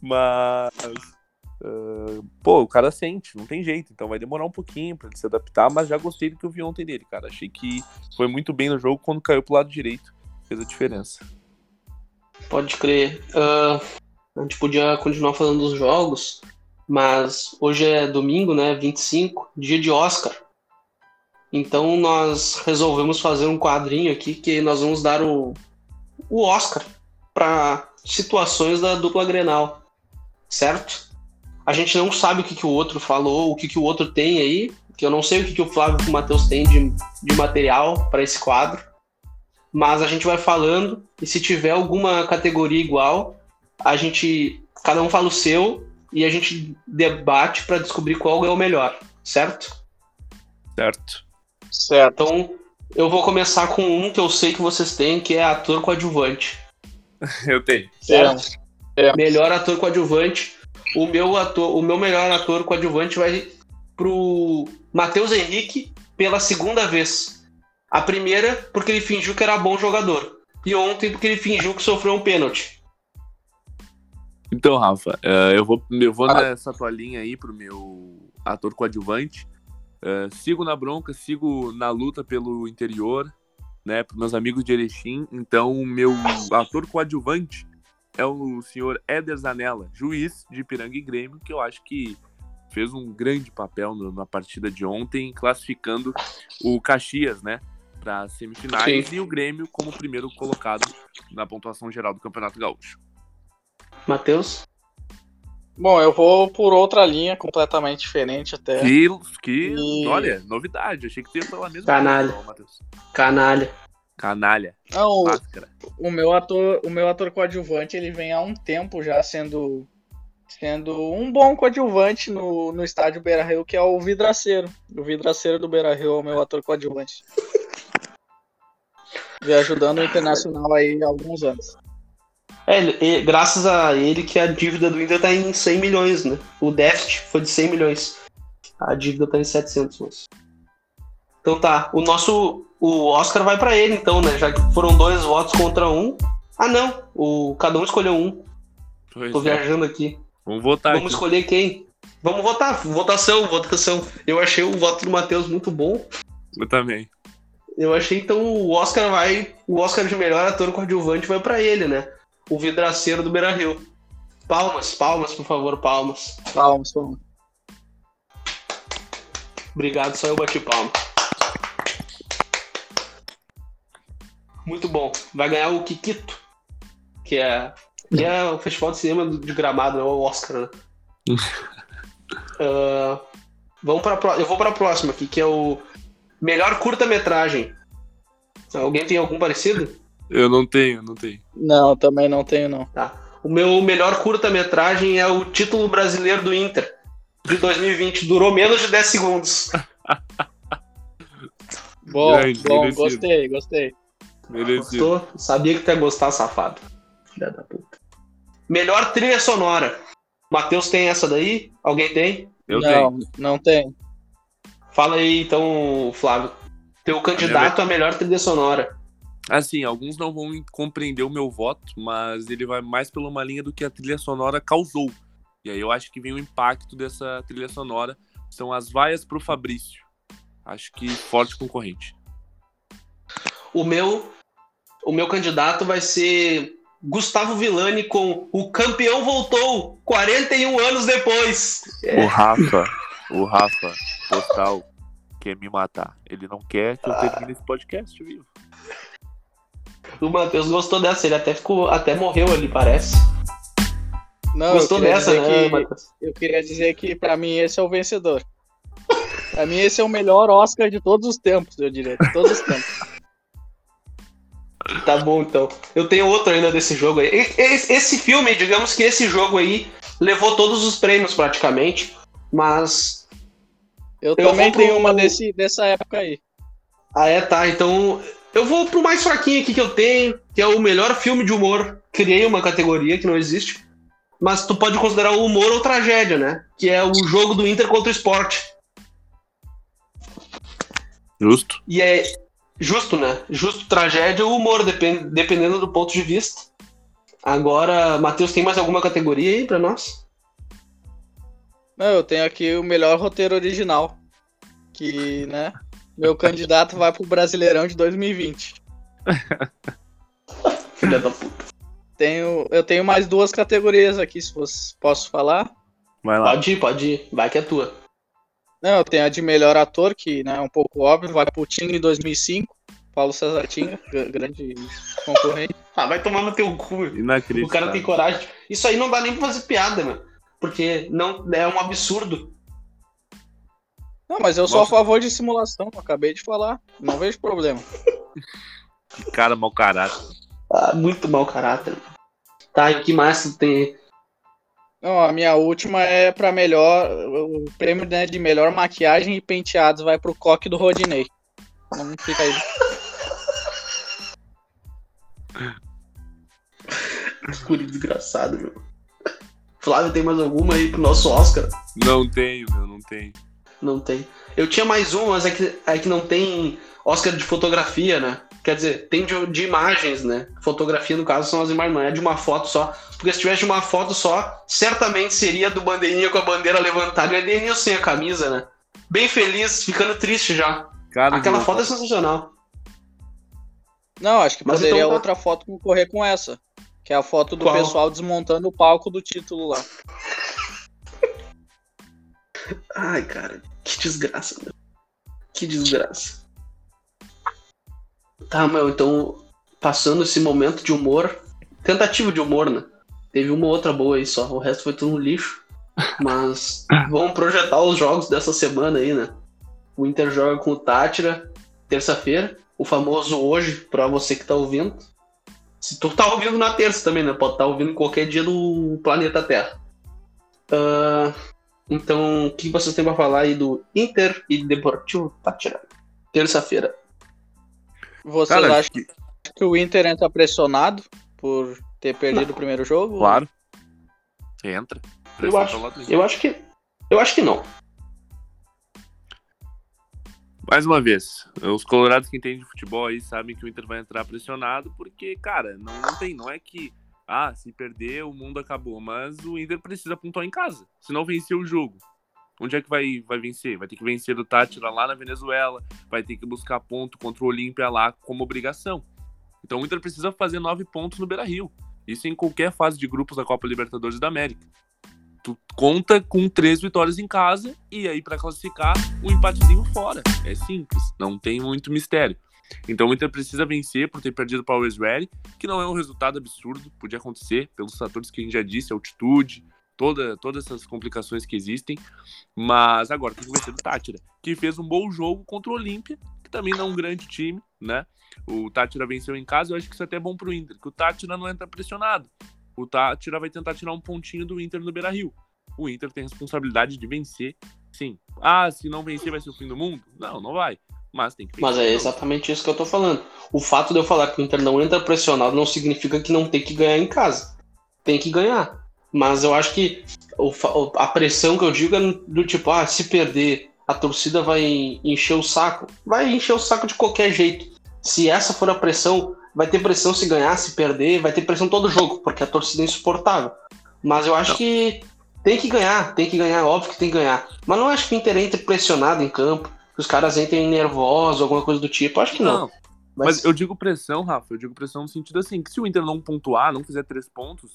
[SPEAKER 3] Mas. Ah, pô, o cara sente, não tem jeito, então vai demorar um pouquinho pra ele se adaptar, mas já gostei do que eu vi ontem dele, cara. Achei que foi muito bem no jogo quando caiu pro lado direito, fez a diferença.
[SPEAKER 1] Pode crer. Ah, a gente podia continuar falando dos jogos, mas hoje é domingo, né? 25, dia de Oscar. Então nós resolvemos fazer um quadrinho aqui que nós vamos dar o, o Oscar para situações da dupla Grenal, certo? A gente não sabe o que, que o outro falou, o que, que o outro tem aí, que eu não sei o que, que o Flávio e o Matheus têm de, de material para esse quadro, mas a gente vai falando e se tiver alguma categoria igual, a gente cada um fala o seu e a gente debate para descobrir qual é o melhor, certo?
[SPEAKER 3] Certo.
[SPEAKER 2] Certo.
[SPEAKER 1] Então eu vou começar com um que eu sei que vocês têm, que é ator coadjuvante.
[SPEAKER 3] Eu tenho.
[SPEAKER 2] Certo.
[SPEAKER 1] Melhor ator coadjuvante. O meu ator, o meu melhor ator coadjuvante vai pro Matheus Henrique pela segunda vez. A primeira porque ele fingiu que era bom jogador. E ontem porque ele fingiu que sofreu um pênalti.
[SPEAKER 3] Então, Rafa, eh, eu vou, eu vou
[SPEAKER 2] Ah.
[SPEAKER 3] nessa tua linha aí pro meu ator coadjuvante. Eh, sigo na bronca, sigo na luta pelo interior, né, pros meus amigos de Erechim. Então, o meu ator coadjuvante é o senhor Éder Zanella, juiz de Ipiranga e Grêmio, que eu acho que fez um grande papel no- na partida de ontem, classificando o Caxias, né, para semifinais
[SPEAKER 1] Sim.
[SPEAKER 3] e o Grêmio como primeiro colocado na pontuação geral do Campeonato Gaúcho.
[SPEAKER 1] Matheus?
[SPEAKER 2] Bom, eu vou por outra linha completamente diferente até.
[SPEAKER 3] Que, que
[SPEAKER 2] E-
[SPEAKER 3] olha, novidade. Achei que tu ia falar mesmo.
[SPEAKER 1] Canalha.
[SPEAKER 3] coisa, Matheus.
[SPEAKER 1] Canalha.
[SPEAKER 3] Canalha.
[SPEAKER 2] Não,
[SPEAKER 3] Máscara.
[SPEAKER 2] o meu ator, o meu ator coadjuvante, ele vem há um tempo já sendo sendo um bom coadjuvante no, no estádio Beira-Rio, que é o Vidraceiro. O Vidraceiro do Beira-Rio é o meu ator coadjuvante. Vem ajudando o Internacional aí há alguns anos.
[SPEAKER 1] É, e graças a ele que a dívida do Inter tá em 100 milhões, né? O déficit foi de 100 milhões. A dívida tá em 700, mas... Então tá, o nosso o Oscar vai pra ele então, né? Já que foram dois votos contra um. Ah não, o cada um escolheu um.
[SPEAKER 3] Pois
[SPEAKER 1] Tô
[SPEAKER 3] é.
[SPEAKER 1] viajando aqui.
[SPEAKER 3] Vamos votar
[SPEAKER 1] Vamos
[SPEAKER 3] aqui.
[SPEAKER 1] escolher quem? Vamos votar, votação, votação. Eu achei o voto do Matheus muito bom.
[SPEAKER 3] Eu também.
[SPEAKER 1] Eu achei então o Oscar vai, o Oscar de melhor ator coadjuvante vai pra ele, né? O vidraceiro do Beira Rio. Palmas, palmas, por favor, palmas.
[SPEAKER 2] Palmas, palmas.
[SPEAKER 1] Obrigado, só eu bati palma. Muito bom. Vai ganhar o Kikito, que é, que é o Festival de Cinema de Gramado, é o Oscar, né? Ah, vamos pra, eu vou pra próxima aqui, que é o melhor curta-metragem. Alguém tem algum parecido?
[SPEAKER 3] Eu não tenho, não tenho.
[SPEAKER 2] Não, também não tenho, não.
[SPEAKER 1] Tá. O meu melhor curta-metragem é o título brasileiro do Inter, de 2020. Durou menos de 10 segundos.
[SPEAKER 2] Bom,
[SPEAKER 3] Grande,
[SPEAKER 2] bom,
[SPEAKER 3] merecido.
[SPEAKER 2] gostei, gostei.
[SPEAKER 3] Merecido.
[SPEAKER 1] Gostou? Sabia que tu ia gostar, safado. Filha da puta. Melhor trilha sonora. Matheus tem essa daí? Alguém tem?
[SPEAKER 3] Eu
[SPEAKER 2] não,
[SPEAKER 3] tenho.
[SPEAKER 2] não tem.
[SPEAKER 1] Fala aí então, Flávio. Teu candidato à melhor trilha sonora.
[SPEAKER 3] Assim, alguns não vão compreender o meu voto, mas ele vai mais pela uma linha do que a trilha sonora causou. E aí eu acho que vem o impacto dessa trilha sonora. São as vaias pro Fabrício. Acho que forte concorrente.
[SPEAKER 1] O meu, o meu candidato vai ser Gustavo Villani com O Campeão Voltou 41 anos depois.
[SPEAKER 3] O Rafa, o Rafa, total, quer me matar. Ele não quer que eu termine esse podcast vivo.
[SPEAKER 1] O Matheus gostou dessa, ele até ficou, até morreu ali, parece.
[SPEAKER 2] Não,
[SPEAKER 1] Gostou dessa, né,
[SPEAKER 2] que-
[SPEAKER 1] Matheus?
[SPEAKER 2] Eu queria dizer que pra mim esse é o vencedor. Pra mim esse é o melhor Oscar de todos os tempos, eu diria, de todos os tempos.
[SPEAKER 1] Tá bom, então. Eu tenho outro ainda desse jogo aí. Esse, filme, digamos que esse jogo aí levou todos os prêmios praticamente, mas
[SPEAKER 2] Eu,
[SPEAKER 1] Eu
[SPEAKER 2] também
[SPEAKER 1] pro-
[SPEAKER 2] tenho uma desse, dessa época aí.
[SPEAKER 1] Ah, é, tá. Então, Eu vou pro mais fraquinho aqui que eu tenho, que é o melhor filme de humor. Criei uma categoria que não existe. Mas tu pode considerar o humor ou tragédia, né? Que é o jogo do Inter contra o esporte.
[SPEAKER 3] Justo.
[SPEAKER 1] E é justo, né? Justo tragédia ou humor, depend, dependendo do ponto de vista. Agora, Matheus, tem mais alguma categoria aí pra nós?
[SPEAKER 2] Não, eu tenho aqui o melhor roteiro original. Que, né? Meu candidato vai pro Brasileirão de 2020.
[SPEAKER 1] Filha da puta.
[SPEAKER 2] Tenho, eu tenho mais duas categorias aqui, se fosse, posso falar.
[SPEAKER 3] Vai lá.
[SPEAKER 1] Pode ir, pode ir. Vai que é tua.
[SPEAKER 2] Não, eu tenho a de melhor ator, que né, é um pouco óbvio, vai pro Tinga em 2005. Paulo César Tinga, gr- grande concorrente.
[SPEAKER 1] Ah, vai tomar no teu cu. O cara tem coragem. Isso aí não dá nem pra fazer piada, mano. Porque não, é um absurdo.
[SPEAKER 2] Não, mas eu sou
[SPEAKER 3] Nossa.
[SPEAKER 2] a favor de simulação, acabei de falar. Não vejo problema.
[SPEAKER 3] Que cara mau caráter.
[SPEAKER 1] Ah, muito mau caráter. Tá, e o que mais tu tem?
[SPEAKER 2] Não, a minha última é pra melhor. O prêmio né, de melhor maquiagem e penteados vai pro coque do Rodinei. Não fica aí.
[SPEAKER 1] Guri desgraçado, meu. Flávio, tem mais alguma aí pro nosso Oscar?
[SPEAKER 3] Não tenho, meu, não tenho.
[SPEAKER 1] Não tem. Eu tinha mais um, mas é que, é que não tem Oscar de fotografia, né? Quer dizer, tem de, de imagens, né? Fotografia, no caso, são as imagens, não é de uma foto só. Porque se tivesse de uma foto só, certamente seria do bandeirinha com a bandeira levantada e a Denil sem a camisa, né? Bem feliz, ficando triste já.
[SPEAKER 3] Cara,
[SPEAKER 1] Aquela foto é sensacional.
[SPEAKER 2] Não, acho que
[SPEAKER 1] Mas
[SPEAKER 2] poderia
[SPEAKER 1] então tá.
[SPEAKER 2] outra foto concorrer com essa. Que é a foto do
[SPEAKER 1] Qual?
[SPEAKER 2] pessoal desmontando o palco do título lá.
[SPEAKER 1] Ai, cara, que desgraça, meu. Que desgraça. Tá, meu, então, passando esse momento de humor, tentativa de humor, né? Teve uma outra boa aí só, o resto foi tudo um lixo. Mas vamos projetar os jogos dessa semana aí, né? O Inter joga com o Tátira, terça-feira, o famoso hoje, pra você que tá ouvindo. Se tu tá ouvindo na terça também, né? Pode estar ouvindo em qualquer dia do planeta Terra. Ah, então, o que vocês têm pra falar aí do Inter e Deportivo Tátira? Terça-feira.
[SPEAKER 2] Vocês
[SPEAKER 3] Cara,
[SPEAKER 2] acham que o Inter entra pressionado por ter perdido o primeiro jogo?
[SPEAKER 3] Claro. Entra.
[SPEAKER 1] Eu acho, eu acho que. Eu acho que não.
[SPEAKER 3] Mais uma vez, os colorados que entendem de futebol aí sabem que o Inter vai entrar pressionado, porque, cara, não, não tem, não é que, ah, se perder o mundo acabou, mas o Inter precisa pontuar em casa, se não vencer o jogo. Onde é que vai, vai vencer? Vai ter que vencer do Tátira lá na Venezuela, vai ter que buscar ponto contra o Olímpia lá como obrigação. Então o Inter precisa fazer nove pontos no Beira-Rio. Isso em qualquer fase de grupos da Copa Libertadores da América. Tu conta com três vitórias em casa e aí para classificar um empatezinho fora. É simples, não tem muito mistério. Então o Inter precisa vencer por ter perdido para o Always que não é um resultado absurdo, podia acontecer pelos fatores que a gente já disse, altitude, toda, todas essas complicações que existem. Mas agora tem que vencer do Tátira, que fez um bom jogo contra o Olímpia, que também não é um grande time, né? O Tátira venceu em casa, eu acho que isso é até bom pro Inter, que o Tátira não entra pressionado. O Tátira vai tentar tirar um pontinho do Inter no Beira-Rio. O Inter tem responsabilidade de vencer, sim. Ah, se não vencer vai ser o fim do mundo? Não, não vai. Mas tem que vencer.
[SPEAKER 1] Mas é exatamente isso que eu tô falando. O fato de eu falar que o Inter não entra pressionado não significa que não tem que ganhar em casa. Tem que ganhar. Mas eu acho que o a pressão que eu digo é do tipo, ah, se perder, a torcida vai encher o saco. Vai encher o saco de qualquer jeito. Se essa for a pressão, vai ter pressão se ganhar, se perder, vai ter pressão todo jogo, porque a torcida é insuportável. Mas eu acho
[SPEAKER 3] Não.
[SPEAKER 1] que tem que ganhar, tem que ganhar, óbvio que tem que ganhar. Mas não acho que o Inter entre pressionado em campo, que os caras entrem nervosos, alguma coisa do tipo. Acho que não.
[SPEAKER 3] Não, mas eu digo pressão, Rafa, eu digo pressão no sentido assim, que se o Inter não pontuar, não fizer três pontos,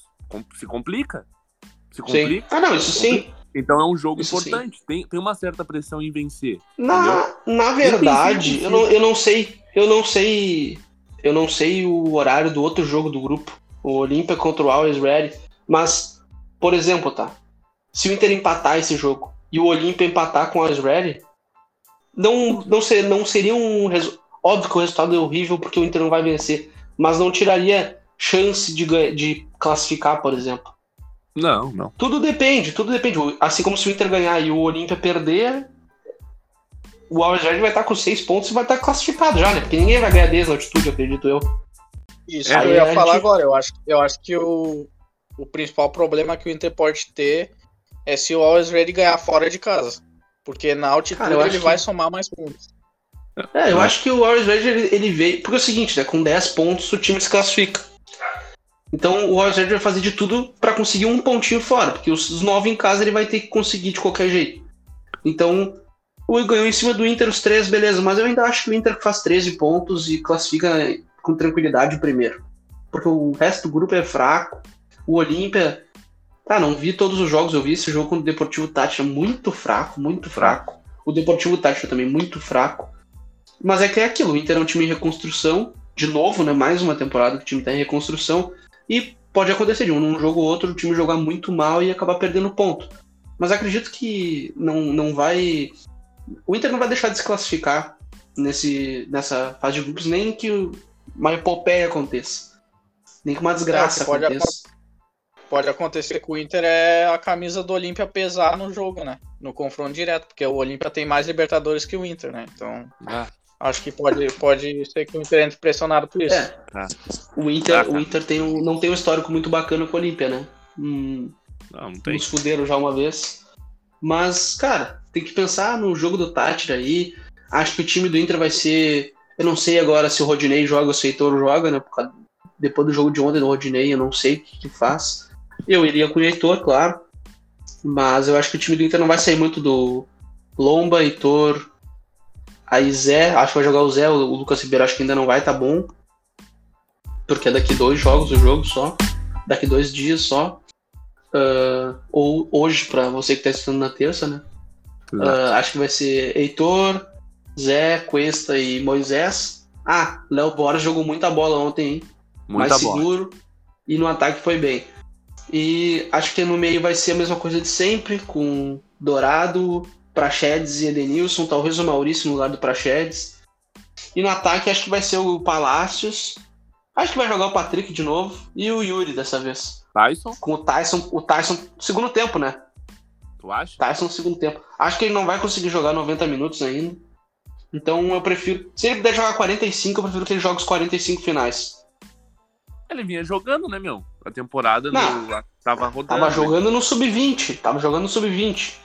[SPEAKER 3] se complica. Se
[SPEAKER 1] Sim.
[SPEAKER 3] complica.
[SPEAKER 1] Ah, não, isso sim.
[SPEAKER 3] Então é um jogo
[SPEAKER 1] Isso sim.
[SPEAKER 3] importante. Tem, tem uma certa pressão em vencer.
[SPEAKER 1] Na, na verdade,
[SPEAKER 3] sim.
[SPEAKER 1] eu não, eu não sei. Eu não sei. Eu não sei o horário do outro jogo do grupo. O Olímpia contra o Always Ready. Mas, por exemplo, tá? Se o Inter empatar esse jogo e o Olímpia empatar com o Always Ready, não, não, ser, não seria um. resu- Óbvio que o resultado é horrível porque o Inter não vai vencer. Mas não tiraria chance de, de classificar, por exemplo.
[SPEAKER 3] Não, não.
[SPEAKER 1] Tudo depende, tudo depende. Assim como se o Inter ganhar e o Olímpia perder, o Alves Red vai estar com seis pontos e vai estar classificado já, né? Porque ninguém vai ganhar desde a altitude, acredito eu.
[SPEAKER 2] Isso é, eu ia falar gente... agora. Eu acho, eu acho que o, o principal problema que o Inter pode ter é se o Always Ready ganhar fora de casa. Porque na altitude Cara, ele vai somar mais pontos.
[SPEAKER 1] É, eu acho que o Always Ready ele, ele, veio. Porque é o seguinte, né? Com 10 pontos o time se classifica. Então o Ready vai fazer de tudo para conseguir um pontinho fora. Porque os 9 em casa ele vai ter que conseguir de qualquer jeito. Então, o ganhou em cima do Inter os três, beleza. Mas eu ainda acho que o Inter faz 13 pontos e classifica com tranquilidade o primeiro. Porque o resto do grupo é fraco. O Olímpia Tá, não vi todos os jogos, eu vi esse jogo com o Deportivo Táchira muito fraco, muito fraco. O Deportivo Táchira também muito fraco. Mas é que é aquilo, o Inter é um time em reconstrução, de novo, né, mais uma temporada que o time tá em reconstrução, e pode acontecer de um num jogo ou outro o time jogar muito mal e acabar perdendo ponto. Mas acredito que não, não vai... O Inter não vai deixar de se classificar nesse, nessa fase de grupos, nem que uma epopeia aconteça. Nem que uma desgraça é, pode aconteça
[SPEAKER 2] pode acontecer com o Inter é a camisa do Olímpia pesar no jogo, né? No confronto direto, porque o Olímpia tem mais Libertadores que o Inter, né? Então, ah. Acho que pode, pode ser que o Inter entre pressionado por isso. É.
[SPEAKER 1] Ah. O Inter, ah, tá. o Inter tem um, não tem um histórico muito bacana com o Olímpia, né? Hum, não, não tem. Nos fuderam já uma vez. Mas, cara, tem que pensar no jogo do Tátira aí. Acho que o time do Inter vai ser. Eu não sei agora se o Rodinei joga ou se o Heitor joga, né? Depois do jogo de ontem do Rodinei, eu não sei o que, que faz. Eu iria com o Heitor, claro. Mas eu acho que o time do Inter não vai sair muito do Lomba, Heitor, aí Zé. Acho que vai jogar o Zé. O Lucas Ribeiro acho que ainda não vai, tá bom. Porque é daqui dois jogos o jogo só. Daqui dois dias só. Uh, ou hoje, para você que tá assistindo na terça, né? Uh, acho que vai ser Heitor, Zé, Cuesta e Moisés. Ah, Léo Borges jogou muita bola ontem, hein? Muita Mais bola. seguro. E no ataque foi bem. E acho que no meio vai ser a mesma coisa de sempre, com Dourado, Praxedes e Edenilson, talvez o Maurício no lugar do Praxedes. E no ataque acho que vai ser o Palácios. Acho que vai jogar o Patrick de novo e o Yuri dessa vez.
[SPEAKER 3] Tyson?
[SPEAKER 1] Com o Tyson, o Tyson segundo tempo, né?
[SPEAKER 3] Tu acha?
[SPEAKER 1] Tyson segundo tempo. Acho que ele não vai conseguir jogar 90 minutos ainda. Então eu prefiro, se ele puder jogar 45, eu prefiro que ele jogue os 45 finais.
[SPEAKER 3] Ele vinha jogando, né, meu? A temporada não, no, tava rodando.
[SPEAKER 1] Tava né? jogando no sub-20. Tava jogando no sub-20.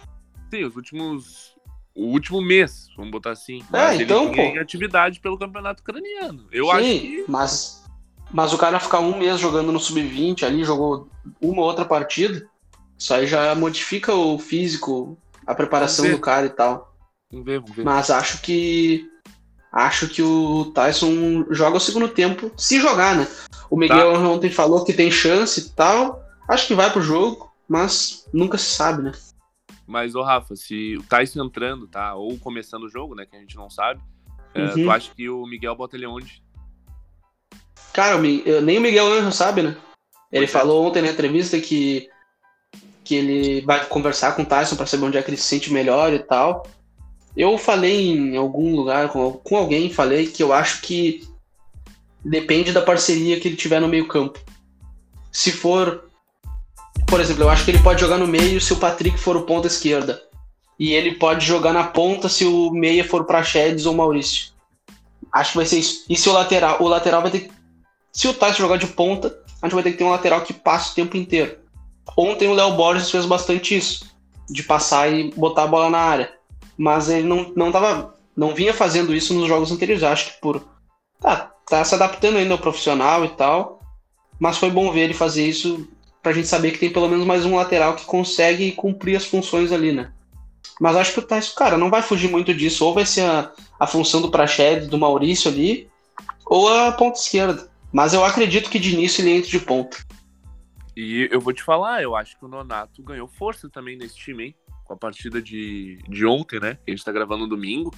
[SPEAKER 3] Sim, os últimos. O último mês, vamos botar assim.
[SPEAKER 1] É, então,
[SPEAKER 3] pô. em atividade pelo campeonato ucraniano. Eu
[SPEAKER 1] Sim,
[SPEAKER 3] acho que.
[SPEAKER 1] Mas, mas o cara ficar um mês jogando no sub-20 ali, jogou uma outra partida, isso aí já modifica o físico, a preparação do cara e tal.
[SPEAKER 3] Vamos ver, vamos ver.
[SPEAKER 1] Mas acho que acho que o Tyson joga o segundo tempo, se jogar, né? O Miguel tá. ontem falou que tem chance e tal. Acho que vai pro jogo, mas nunca se sabe, né?
[SPEAKER 3] Mas, ô Rafa, se o Tyson entrando, tá? Ou começando o jogo, né? Que a gente não sabe. É, uhum. tu acha que o Miguel bota ele onde?
[SPEAKER 1] Cara, nem o Miguel Anjo sabe, né? Ele pois é. falou é. ontem na entrevista que, que ele vai conversar com o Tyson para saber onde é que ele se sente melhor e tal. Eu falei em algum lugar com, com alguém, falei que eu acho que depende da parceria que ele tiver no meio-campo. Se for, por exemplo, eu acho que ele pode jogar no meio se o Patrick for o ponta esquerda. E ele pode jogar na ponta se o meia for para Chedes ou Maurício. Acho que vai ser isso. E se o lateral, o lateral vai ter se o Tyson jogar de ponta, a gente vai ter que ter um lateral que passe o tempo inteiro. Ontem o Léo Borges fez bastante isso, de passar e botar a bola na área. Mas ele não, não tava, não vinha fazendo isso nos jogos anteriores. Acho que por tá, tá se adaptando ainda ao profissional e tal. Mas foi bom ver ele fazer isso pra gente saber que tem pelo menos mais um lateral que consegue cumprir as funções ali, né? Mas acho que o Tyson, cara, não vai fugir muito disso. Ou vai ser a, a função do Praxedes, do Maurício ali, ou a ponta esquerda. Mas eu acredito que de início ele entre de ponta.
[SPEAKER 3] E eu vou te falar, eu acho que o Nonato ganhou força também nesse time, hein? Com a partida de, de ontem, né? Que a gente tá gravando no domingo.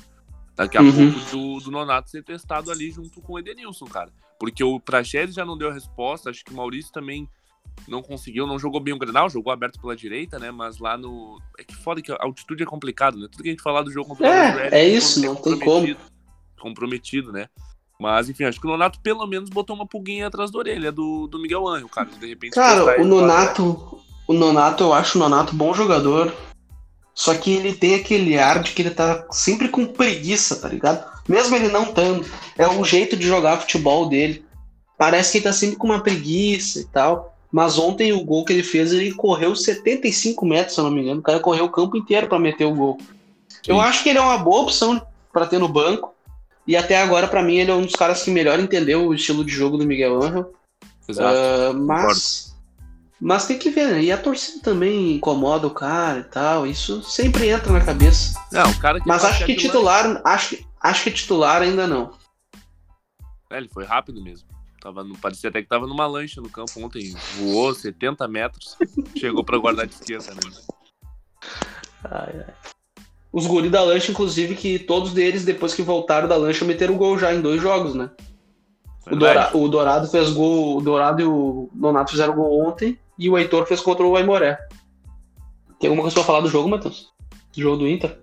[SPEAKER 3] Daqui a uhum. pouco do, do Nonato ser testado ali junto com o Edenilson, cara. Porque o Praxedes já não deu resposta, acho que o Maurício também não conseguiu, não jogou bem o Grenal, jogou aberto pela direita, né? Mas lá no. É que foda que a altitude é complicado, né? Tudo que a gente falar do jogo contra
[SPEAKER 1] é, o Red, É isso, não tem como.
[SPEAKER 3] Comprometido, né? Mas, enfim, acho que o Nonato pelo menos botou uma pulguinha atrás da orelha do, do Miguel Anjo, cara. De repente.
[SPEAKER 1] Cara, o Nonato. O Nonato, eu acho o Nonato bom jogador. Só que ele tem aquele ar de que ele tá sempre com preguiça, tá ligado? Mesmo ele não estando. É o jeito de jogar futebol dele. Parece que ele tá sempre com uma preguiça e tal. Mas ontem o gol que ele fez, ele correu 75 metros, se eu não me engano. O cara correu o campo inteiro para meter o gol. Sim. Eu acho que ele é uma boa opção para ter no banco. E até agora, para mim, ele é um dos caras que melhor entendeu o estilo de jogo do Miguel Angel. Exato. Uh, mas, mas tem que ver, né? E a torcida também incomoda o cara e tal. Isso sempre entra na cabeça.
[SPEAKER 3] Não, o cara que
[SPEAKER 1] mas acho que titular, acho, acho que titular ainda não.
[SPEAKER 3] É, ele foi rápido mesmo. Tava no, parecia até que tava numa lancha no campo ontem. Voou 70 metros, chegou para guardar de esquerda, né?
[SPEAKER 1] Ai, ai. Os guri da lancha, inclusive, que todos deles, depois que voltaram da lancha, meteram gol já em dois jogos, né? O, Dora, o, Dourado fez gol, o Dourado e o Donato fizeram gol ontem e o Heitor fez contra o Aimoré. Tem alguma coisa pra falar do jogo, Matheus? Do jogo do Inter?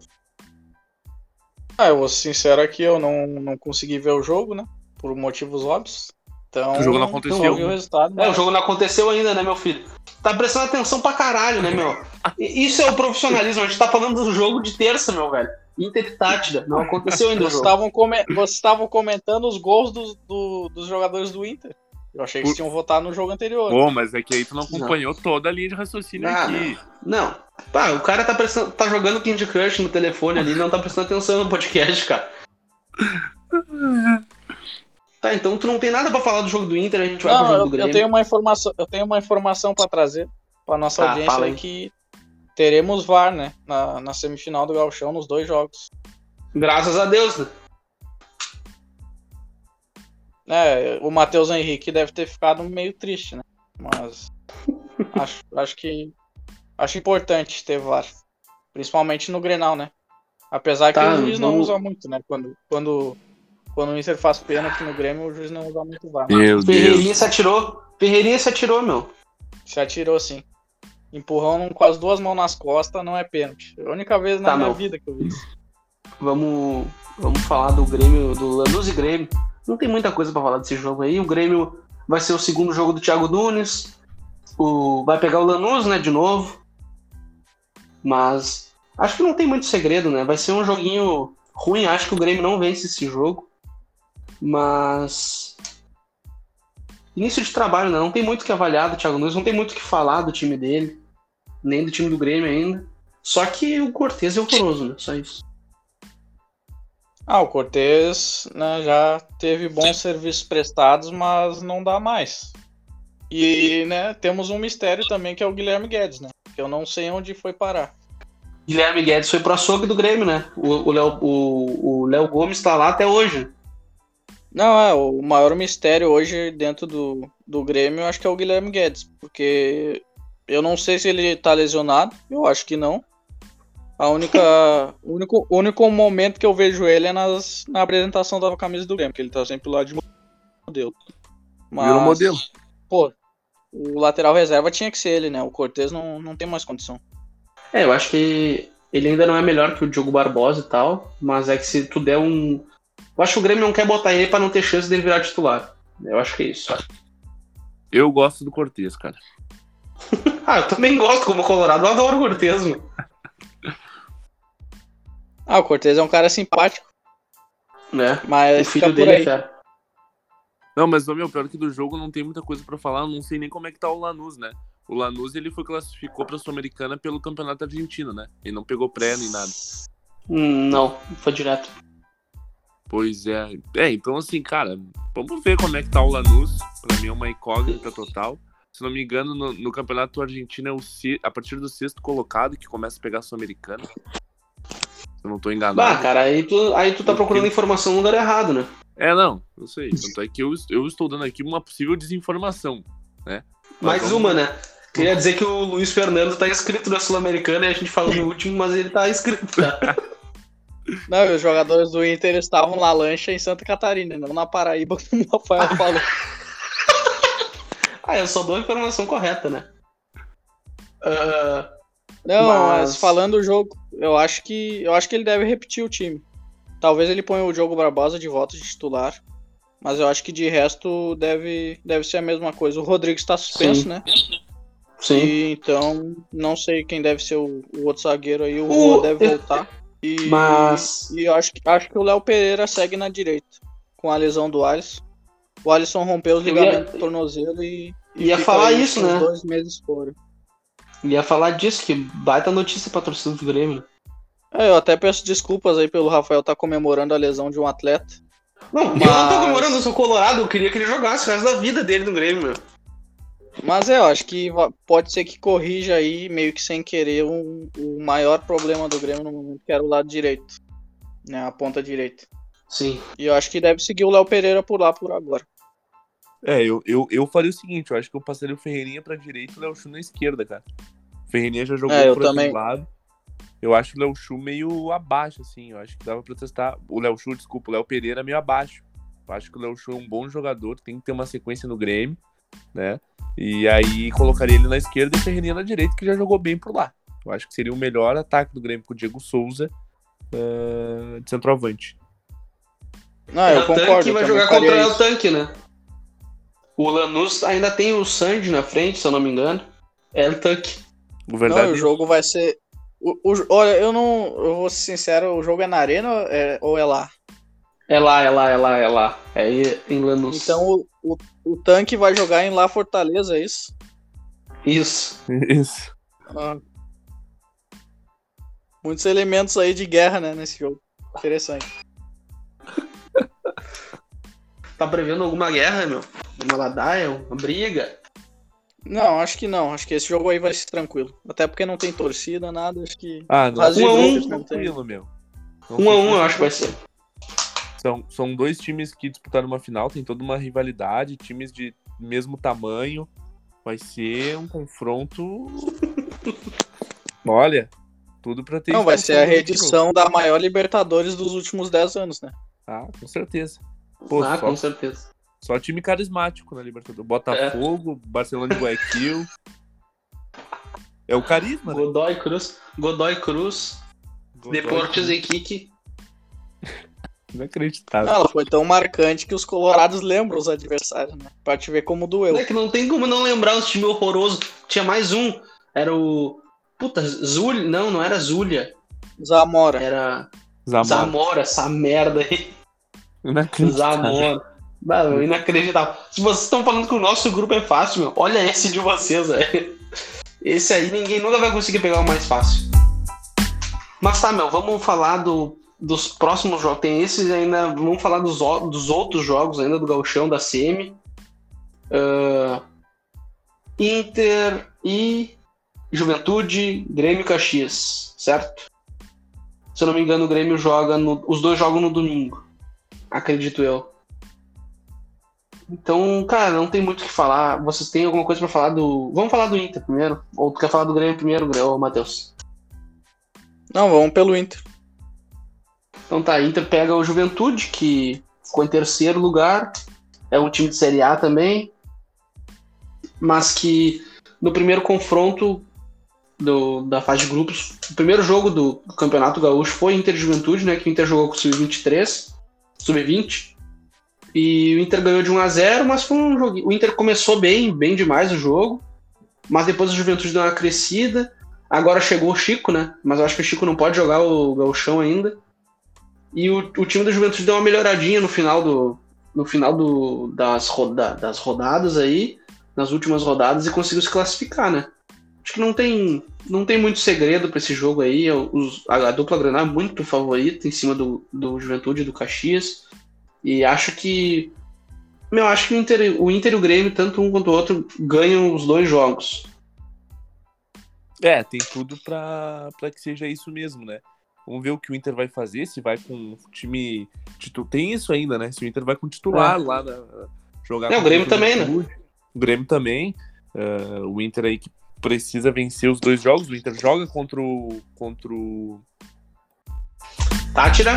[SPEAKER 2] Ah, eu vou ser sincero aqui, eu não, não consegui ver o jogo, né? Por motivos óbvios. Então,
[SPEAKER 3] o jogo não aconteceu.
[SPEAKER 2] Não o resultado,
[SPEAKER 1] mas... É, o jogo não aconteceu ainda, né, meu filho? Tá prestando atenção pra caralho, né, meu? Isso é o profissionalismo. A gente tá falando do jogo de terça, meu velho. Inter e Tátida. Não aconteceu ainda
[SPEAKER 2] Vocês estavam come... comentando os gols dos, do, dos jogadores do Inter. Eu achei que Por... tinham votado no jogo anterior.
[SPEAKER 3] Pô, mas é que aí tu não acompanhou não. toda a linha de raciocínio ah, aqui.
[SPEAKER 1] Não. Pá, o cara tá, prestando, tá jogando Candy Crush no telefone ali não tá prestando atenção no podcast, cara. Tá, então tu não tem nada para falar do jogo do Inter, a gente vai
[SPEAKER 2] não,
[SPEAKER 1] pro jogo
[SPEAKER 2] eu,
[SPEAKER 1] do Grêmio.
[SPEAKER 2] Eu tenho uma informação, eu tenho uma informação para trazer para nossa tá, audiência aí que teremos VAR, né, na, na semifinal do Gauchão nos dois jogos.
[SPEAKER 1] Graças a Deus, né?
[SPEAKER 2] É, o Matheus Henrique deve ter ficado meio triste, né? Mas acho, acho que acho importante ter VAR, principalmente no Grenal, né? Apesar tá, que o juiz não vamos... usa muito, né? Quando, quando quando o Inter faz pênalti no Grêmio, o juiz não usa muito VAR.
[SPEAKER 1] Meu Ferreirinha se atirou. Ferreirinha se atirou, meu.
[SPEAKER 2] Se atirou, sim. Empurrão com as duas mãos nas costas não é pênalti. É a única vez na tá, minha vida que eu vi isso.
[SPEAKER 1] Vamos, vamos falar do Grêmio, do Lanús e Grêmio. Não tem muita coisa para falar desse jogo aí. O Grêmio vai ser o segundo jogo do Thiago Nunes. O, vai pegar o Lanús, né, de novo. Mas acho que não tem muito segredo, né? Vai ser um joguinho ruim. Acho que o Grêmio não vence esse jogo. Mas. Início de trabalho, né? Não tem muito que avaliar do Thiago Nunes, não tem muito que falar do time dele, nem do time do Grêmio ainda. Só que o Cortez é horroroso, né? Só isso.
[SPEAKER 2] Ah, o Cortez né, já teve bons serviços prestados, mas não dá mais. E né, temos um mistério também que é o Guilherme Guedes, né? Que eu não sei onde foi parar.
[SPEAKER 1] Guilherme Guedes foi pro açougue do Grêmio, né? O Léo o, o Léo Gomes tá lá até hoje.
[SPEAKER 2] Não, é, o maior mistério hoje dentro do, do Grêmio, eu acho que é o Guilherme Guedes, porque eu não sei se ele tá lesionado, eu acho que não. A única, o único, único momento que eu vejo ele é nas, na apresentação da camisa do Grêmio, que ele tá sempre lá de modelo.
[SPEAKER 3] Mas, Virou modelo.
[SPEAKER 2] Pô, o lateral reserva tinha que ser ele, né? O Cortez não, não tem mais condição.
[SPEAKER 1] É, eu acho que ele ainda não é melhor que o Diogo Barbosa e tal, mas é que se tu der um, eu acho que o Grêmio não quer botar ele para não ter chance dele virar titular. Eu acho que é isso.
[SPEAKER 3] Eu gosto do Cortez, cara.
[SPEAKER 1] ah, eu também gosto como Colorado, eu adoro o Cortez, mano.
[SPEAKER 2] Ah, o Cortez é um cara simpático.
[SPEAKER 1] Né?
[SPEAKER 2] Mas o filho dele é fera.
[SPEAKER 3] Não, mas o meu pior que do jogo não tem muita coisa para falar, não sei nem como é que tá o Lanús, né? O Lanús ele foi classificou para Sul-Americana pelo Campeonato Argentino, né? Ele não pegou pré nem nada.
[SPEAKER 1] Hum, não, foi direto.
[SPEAKER 3] Pois é. É, então assim, cara, vamos ver como é que tá o Lanús. Pra mim é uma incógnita total. Se não me engano, no, no campeonato argentino é o a partir do sexto colocado que começa a pegar a Sul-Americana. Se eu não tô enganado.
[SPEAKER 1] Ah, cara, aí tu, aí tu tá procurando informação no lugar errado, né?
[SPEAKER 3] É, não, não sei. Tanto é que eu, eu estou dando aqui uma possível desinformação, né?
[SPEAKER 1] Mais vamos... uma, né? Queria dizer que o Luiz Fernando tá inscrito na Sul-Americana e a gente falou no último, mas ele tá inscrito, tá?
[SPEAKER 2] Não, os jogadores do Inter estavam na lancha em Santa Catarina, não na Paraíba, como o Rafael falou.
[SPEAKER 1] ah, eu só dou a informação correta, né? Uh,
[SPEAKER 2] não, mas... mas... falando do jogo, eu acho que eu acho que ele deve repetir o time. Talvez ele ponha o Diogo Barbosa de volta de titular, mas eu acho que de resto deve, deve ser a mesma coisa. O Rodrigo está suspenso, Sim. né?
[SPEAKER 1] Sim.
[SPEAKER 2] E, então, não sei quem deve ser o, o outro zagueiro aí. O
[SPEAKER 1] O-
[SPEAKER 2] deve voltar. E,
[SPEAKER 1] Mas-
[SPEAKER 2] e eu acho, que- acho que o Léo Pereira segue na direita, com a lesão do Alisson. O Alisson rompeu os
[SPEAKER 1] Eu ia-
[SPEAKER 2] ligamentos do tornozelo e. e
[SPEAKER 1] Ia falar isso, né?
[SPEAKER 2] dois meses fora.
[SPEAKER 1] Ia falar disso, que baita notícia pra torcida do Grêmio.
[SPEAKER 2] É, eu até peço desculpas aí pelo Rafael estar comemorando a lesão de um atleta.
[SPEAKER 1] Não, eu não
[SPEAKER 2] Mas-
[SPEAKER 1] tô comemorando, eu sou colorado, eu queria que ele jogasse o resto da vida dele no Grêmio, meu.
[SPEAKER 2] Mas é, eu acho que pode ser que corrija aí, meio que sem querer, um, o maior problema do Grêmio no momento, que era o lado direito. Né, a ponta direita.
[SPEAKER 1] Sim.
[SPEAKER 2] E eu acho que deve seguir o Léo Pereira por lá por agora.
[SPEAKER 3] É, eu, eu, eu faria o seguinte, eu acho que eu passaria o Ferreirinha pra direita e o Léo Chu na esquerda, cara. O Ferreirinha já jogou
[SPEAKER 2] É, eu
[SPEAKER 3] por
[SPEAKER 2] também.
[SPEAKER 3] lado. Eu acho o Léo Chu meio abaixo, assim. Eu acho que dava pra testar. O Léo Chu, desculpa, o Léo Pereira meio abaixo. Eu acho que o Léo Chu é um bom jogador, tem que ter uma sequência no Grêmio, né? E aí colocaria ele na esquerda e o Ferreirinha na direita, que já jogou bem por lá. Eu acho que seria o melhor ataque do Grêmio com o Diego Souza eh, de centroavante.
[SPEAKER 2] Não, eu
[SPEAKER 1] o
[SPEAKER 2] concordo.
[SPEAKER 1] Tanque
[SPEAKER 2] eu
[SPEAKER 1] vai
[SPEAKER 2] também
[SPEAKER 1] jogar contra o
[SPEAKER 2] isso.
[SPEAKER 1] Tanque, né? O Lanús ainda tem o Sandy na frente, se eu não me engano. É o Tanque.
[SPEAKER 3] O
[SPEAKER 2] Não,
[SPEAKER 3] verdadeiro.
[SPEAKER 2] o jogo vai ser. o- o- olha, eu não. Eu vou ser sincero, o jogo é na arena ou é, ou é lá?
[SPEAKER 1] É lá, é lá, é lá, é lá. É aí em Lanús.
[SPEAKER 2] Então o, o, o tanque vai jogar em lá Fortaleza, é isso?
[SPEAKER 1] Isso.
[SPEAKER 3] Isso.
[SPEAKER 2] Ah. Muitos elementos aí de guerra, né, nesse jogo. Interessante.
[SPEAKER 1] Tá prevendo alguma guerra, meu? Uma ladaia, uma briga?
[SPEAKER 2] Não, acho que não. Acho que esse jogo aí vai ser tranquilo. Até porque não tem torcida, nada. Acho que.
[SPEAKER 3] Ah, não. Um a um, tranquilo, meu.
[SPEAKER 1] Um a um, eu acho que vai ser.
[SPEAKER 3] São, são dois times que disputaram uma final, tem toda uma rivalidade, times de mesmo tamanho. Vai ser um confronto. Olha, tudo pra ter.
[SPEAKER 2] Não, vai ser a reedição da maior Libertadores dos últimos 10 anos, né?
[SPEAKER 3] Ah, com certeza. Pô,
[SPEAKER 1] ah,
[SPEAKER 3] só,
[SPEAKER 1] com certeza.
[SPEAKER 3] só time carismático na Libertadores. Botafogo, Barcelona de Guayaquil. É o carisma, né?
[SPEAKER 1] Godoy Cruz. Godoy Cruz.
[SPEAKER 3] Godoy
[SPEAKER 1] Deportes
[SPEAKER 3] Cruz.
[SPEAKER 1] e Kiki.
[SPEAKER 3] Inacreditável.
[SPEAKER 2] Ela foi tão marcante que os colorados lembram os adversários, né? Pra te ver como doeu.
[SPEAKER 1] É que não tem como não lembrar os times horrorosos. Tinha mais um. Era o. Puta, Zulia. Não, não era Zulia.
[SPEAKER 2] Zamora.
[SPEAKER 1] Era
[SPEAKER 3] Zamora.
[SPEAKER 1] Zamora, essa merda aí.
[SPEAKER 3] Inacreditável.
[SPEAKER 1] Zamora. Mano, inacreditável. Se vocês estão falando que o nosso grupo é fácil, meu, olha esse de vocês, velho. Esse aí ninguém nunca vai conseguir pegar o mais fácil. Mas tá, meu, vamos falar do, dos próximos jogos. Tem esses ainda. Vamos falar dos, dos outros jogos ainda do Gauchão, da CM. Ah, Inter e Juventude, Grêmio Caxias, certo? Se eu não me engano, o Grêmio joga. No, os dois jogam no domingo. Acredito eu. Então, cara, não tem muito o que falar. Vocês têm alguma coisa pra falar do. Vamos falar do Inter primeiro? Ou tu quer falar do Grêmio primeiro, Matheus?
[SPEAKER 2] Não, vamos pelo Inter.
[SPEAKER 1] Então tá, Inter pega o Juventude, que ficou em terceiro lugar. É um time de Série A também. Mas que no primeiro confronto do- da fase de grupos, o primeiro jogo do Campeonato Gaúcho foi Inter Juventude, né? Que o Inter jogou com o Sub-23, Sub-20. E o Inter ganhou de 1 a 0 mas foi um jogo. O Inter começou bem, bem demais o jogo. Mas depois o Juventude deu uma crescida. Agora chegou o Chico, né? Mas eu acho que o Chico não pode jogar o Gauchão ainda. E o, o time da Juventude deu uma melhoradinha no final do no final do, das, roda, das rodadas aí, nas últimas rodadas e conseguiu se classificar, né? Acho que não tem não tem muito segredo para esse jogo aí. Os, a, a dupla Granal é muito favorita em cima do, do Juventude do Caxias. E acho que meu, acho que o Inter, o Inter e o Grêmio, tanto um quanto o outro, ganham os dois jogos.
[SPEAKER 3] É, tem tudo pra que seja isso mesmo, né? Vamos ver o que o Inter vai fazer, se vai com o time. titu- Tem isso ainda, né? Se o Inter vai com titular
[SPEAKER 1] É.
[SPEAKER 3] lá na, jogar
[SPEAKER 1] É, o Grêmio também, né?
[SPEAKER 3] O Grêmio também. eh, o Inter aí que precisa vencer os dois jogos. O Inter joga contra o. contra o.
[SPEAKER 1] Tátira,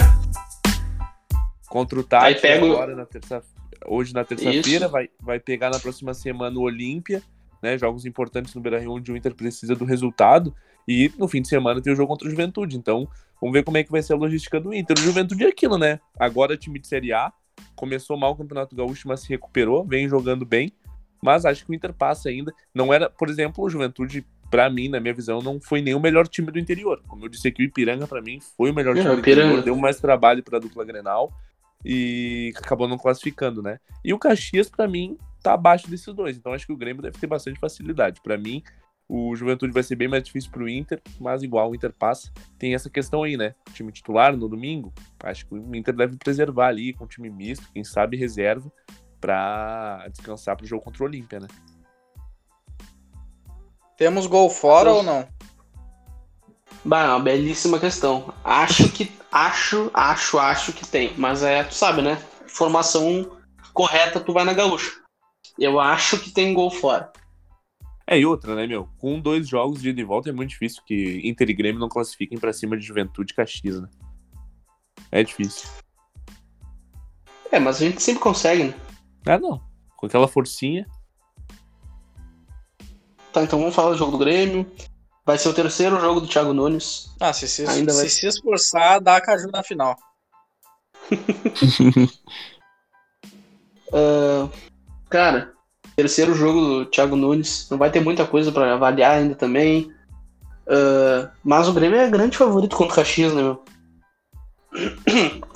[SPEAKER 3] Contra o Tati
[SPEAKER 1] Aí pega o-
[SPEAKER 3] agora na terça Hoje na terça-feira, vai, vai pegar na próxima semana o Olímpia, né? Jogos importantes no Beira Rio, onde o Inter precisa do resultado. E no fim de semana tem o jogo contra o Juventude. Então, vamos ver como é que vai ser a logística do Inter. O Juventude é aquilo, né? Agora time de Série A. Começou mal o Campeonato Gaúcho, mas se recuperou, vem jogando bem. Mas acho que o Inter passa ainda. Não era, por exemplo, o Juventude, para mim, na minha visão, não foi nem o melhor time do interior. Como eu disse aqui, o Ipiranga, para mim, foi o melhor
[SPEAKER 1] É,
[SPEAKER 3] time do interior, deu mais trabalho pra dupla Grenal e acabou não classificando, né? E o Caxias, pra mim, tá abaixo desses dois. Então acho que o Grêmio deve ter bastante facilidade. Pra mim, o Juventude vai ser bem mais difícil pro Inter, mas igual o Inter passa. Tem essa questão aí, né? Time titular no domingo. Acho que o Inter deve preservar ali com time misto, quem sabe reserva, pra descansar pro jogo contra o Olímpia, né?
[SPEAKER 2] Temos gol fora ou não?
[SPEAKER 1] Bah, é uma belíssima questão. Acho que. Acho, acho, acho que tem. Mas é, tu sabe, né? Formação correta, tu vai na gaúcha. Eu acho que tem gol fora.
[SPEAKER 3] É, e outra, né, meu? Com dois jogos de ida e volta é muito difícil que Inter e Grêmio não classifiquem pra cima de Juventude e Caxias, né? É difícil.
[SPEAKER 1] É, mas a gente sempre consegue, né?
[SPEAKER 3] Ah, não. Com aquela forcinha.
[SPEAKER 1] Tá, então vamos falar do jogo do Grêmio. Vai ser o terceiro jogo do Thiago Nunes.
[SPEAKER 2] Ah, se se,
[SPEAKER 1] Ainda
[SPEAKER 2] se,
[SPEAKER 1] vai-
[SPEAKER 2] se esforçar, dá a caju na final.
[SPEAKER 1] Ah, cara, terceiro jogo do Thiago Nunes. Não vai ter muita coisa pra avaliar ainda também. Ah, mas o Grêmio é grande favorito contra o Caxias, né, meu?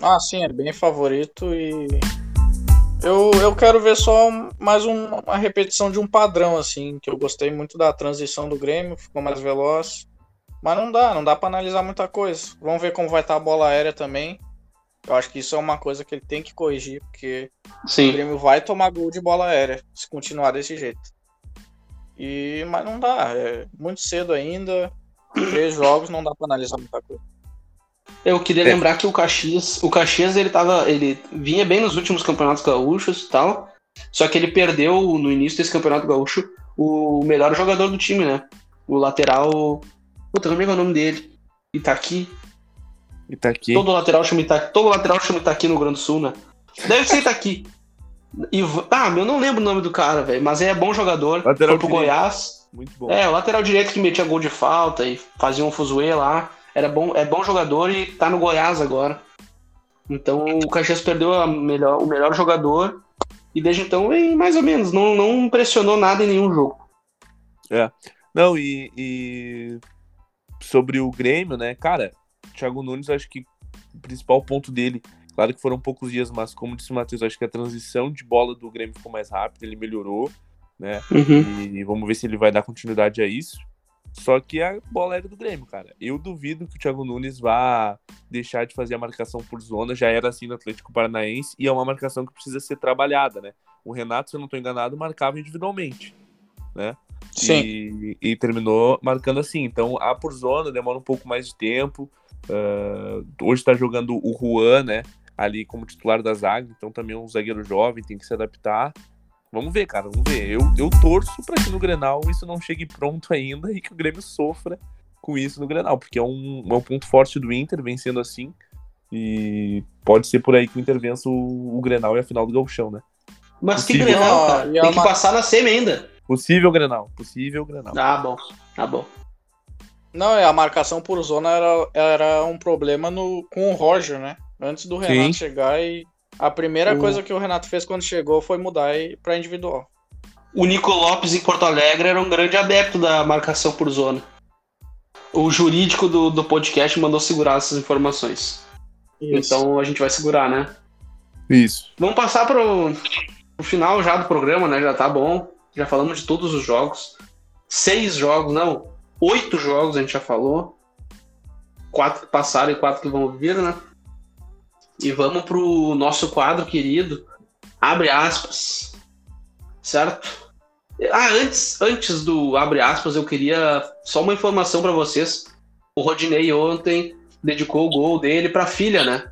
[SPEAKER 2] Ah, sim, é bem favorito e. Eu, eu quero ver só mais um- uma repetição de um padrão, assim, que eu gostei muito da transição do Grêmio, ficou mais veloz. Mas não dá, não dá pra analisar muita coisa. Vamos ver como vai estar a bola aérea também. Eu acho que isso é uma coisa que ele tem que corrigir, porque o
[SPEAKER 1] Sim.
[SPEAKER 2] Grêmio vai tomar gol de bola aérea se continuar desse jeito. E, mas não dá, é muito cedo ainda. Três jogos não dá pra analisar muita coisa.
[SPEAKER 1] Eu queria
[SPEAKER 3] É.
[SPEAKER 1] lembrar que o Caxias, o Caxias ele tava, ele vinha bem nos últimos campeonatos gaúchos e tal, só que ele perdeu no início desse campeonato gaúcho o melhor jogador do time, né? O lateral, puta, como é que é o nome dele? Itaqui.
[SPEAKER 3] E tá.
[SPEAKER 1] Todo lateral chama Itaqui, todo lateral chama Itaqui no Rio Grande do Sul, né? Deve ser Itaqui. Iv- Ah, eu não lembro o nome do cara, velho, mas é bom jogador.
[SPEAKER 3] Lateral
[SPEAKER 1] Foi pro
[SPEAKER 3] direito.
[SPEAKER 1] Goiás.
[SPEAKER 3] Muito bom.
[SPEAKER 1] É, o lateral direito que metia gol de falta e fazia um fuzuê lá. Era bom, é bom jogador e tá no Goiás agora. Então o Caxias perdeu melhor, o melhor jogador e desde então vem mais ou menos. Não, não impressionou nada em nenhum jogo.
[SPEAKER 3] Não, e, e sobre o Grêmio, né, cara, Thiago Nunes, acho que o principal ponto dele, claro que foram poucos dias, mas como disse o Matheus, acho que a transição de bola do Grêmio ficou mais rápida, ele melhorou, né, e vamos ver se ele vai dar continuidade a isso. Só que a bola era do Grêmio, cara. Eu duvido que o Thiago Nunes vá deixar de fazer a marcação por zona, já era assim no Atlético Paranaense, e é uma marcação que precisa ser trabalhada, né. O Renato, se eu não estou enganado, marcava individualmente, né.
[SPEAKER 2] Sim.
[SPEAKER 3] E, e terminou marcando assim. Então, a por zona demora um pouco mais de tempo. Ah, hoje está jogando o Juan, né? Ali como titular da zaga. Então, também é um zagueiro jovem, tem que se adaptar. Vamos ver, cara, vamos ver. Eu, eu torço para que no Grenal isso não chegue pronto ainda e que o Grêmio sofra com isso no Grenal, porque é um, é um ponto forte do Inter, vem sendo assim. E pode ser por aí que o Inter vença o, o Grenal e a final do Gauchão, né?
[SPEAKER 1] Mas que
[SPEAKER 3] Possível.
[SPEAKER 1] Grenal, cara.
[SPEAKER 2] É
[SPEAKER 1] Tem que passar na semi ainda.
[SPEAKER 3] Possível Grenal, possível Grenal.
[SPEAKER 1] Ah, bom. Ah, bom.
[SPEAKER 2] Não, é a marcação por zona era, era um problema no, com o Roger, né? Antes do Renato
[SPEAKER 3] Sim.
[SPEAKER 2] chegar e a primeira
[SPEAKER 1] O-
[SPEAKER 2] coisa que o Renato fez quando chegou foi mudar pra individual.
[SPEAKER 1] O Nico Lopes em Porto Alegre era um grande adepto da marcação por zona. O jurídico do, do podcast mandou segurar essas informações. Então a gente vai segurar, né?
[SPEAKER 3] Isso.
[SPEAKER 1] Vamos passar pro, pro final já do programa, né? Já tá bom. Já falamos de todos os jogos. Seis jogos, não. Oito jogos a gente já falou. Quatro que passaram e quatro que vão vir, né? E vamos pro nosso quadro querido. Abre aspas. Certo? Ah, antes, antes do abre aspas, eu queria só uma informação pra vocês. O Rodinei ontem dedicou o gol dele pra filha, né?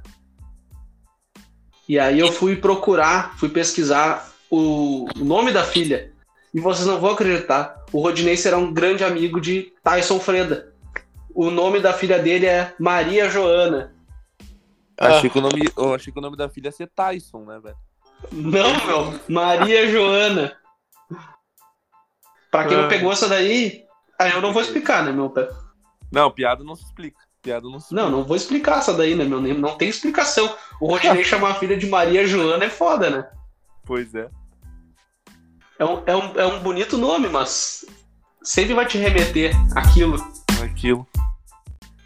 [SPEAKER 1] E aí eu fui procurar, fui pesquisar o nome da filha. E vocês não vão acreditar. O Rodinei será um grande amigo de Tyson Freda. O nome da filha dele é Maria Joana.
[SPEAKER 2] Ah.
[SPEAKER 3] Achei, que o nome, eu achei que o nome da filha ia ser Tyson, né, velho?
[SPEAKER 1] Não, meu. Maria Joana. Pra quem não
[SPEAKER 3] Ah.
[SPEAKER 1] pegou essa daí, aí eu não vou explicar, né, meu pé?
[SPEAKER 3] Não, piada não se explica. Piada não se explica.
[SPEAKER 1] Não, não vou explicar essa daí, né, meu? Nem- Não tem explicação. O Rodinei chamar a filha de Maria Joana é foda, né?
[SPEAKER 3] Pois é.
[SPEAKER 1] É um, é, um, é um bonito nome, mas sempre vai te remeter aquilo.
[SPEAKER 3] Aquilo.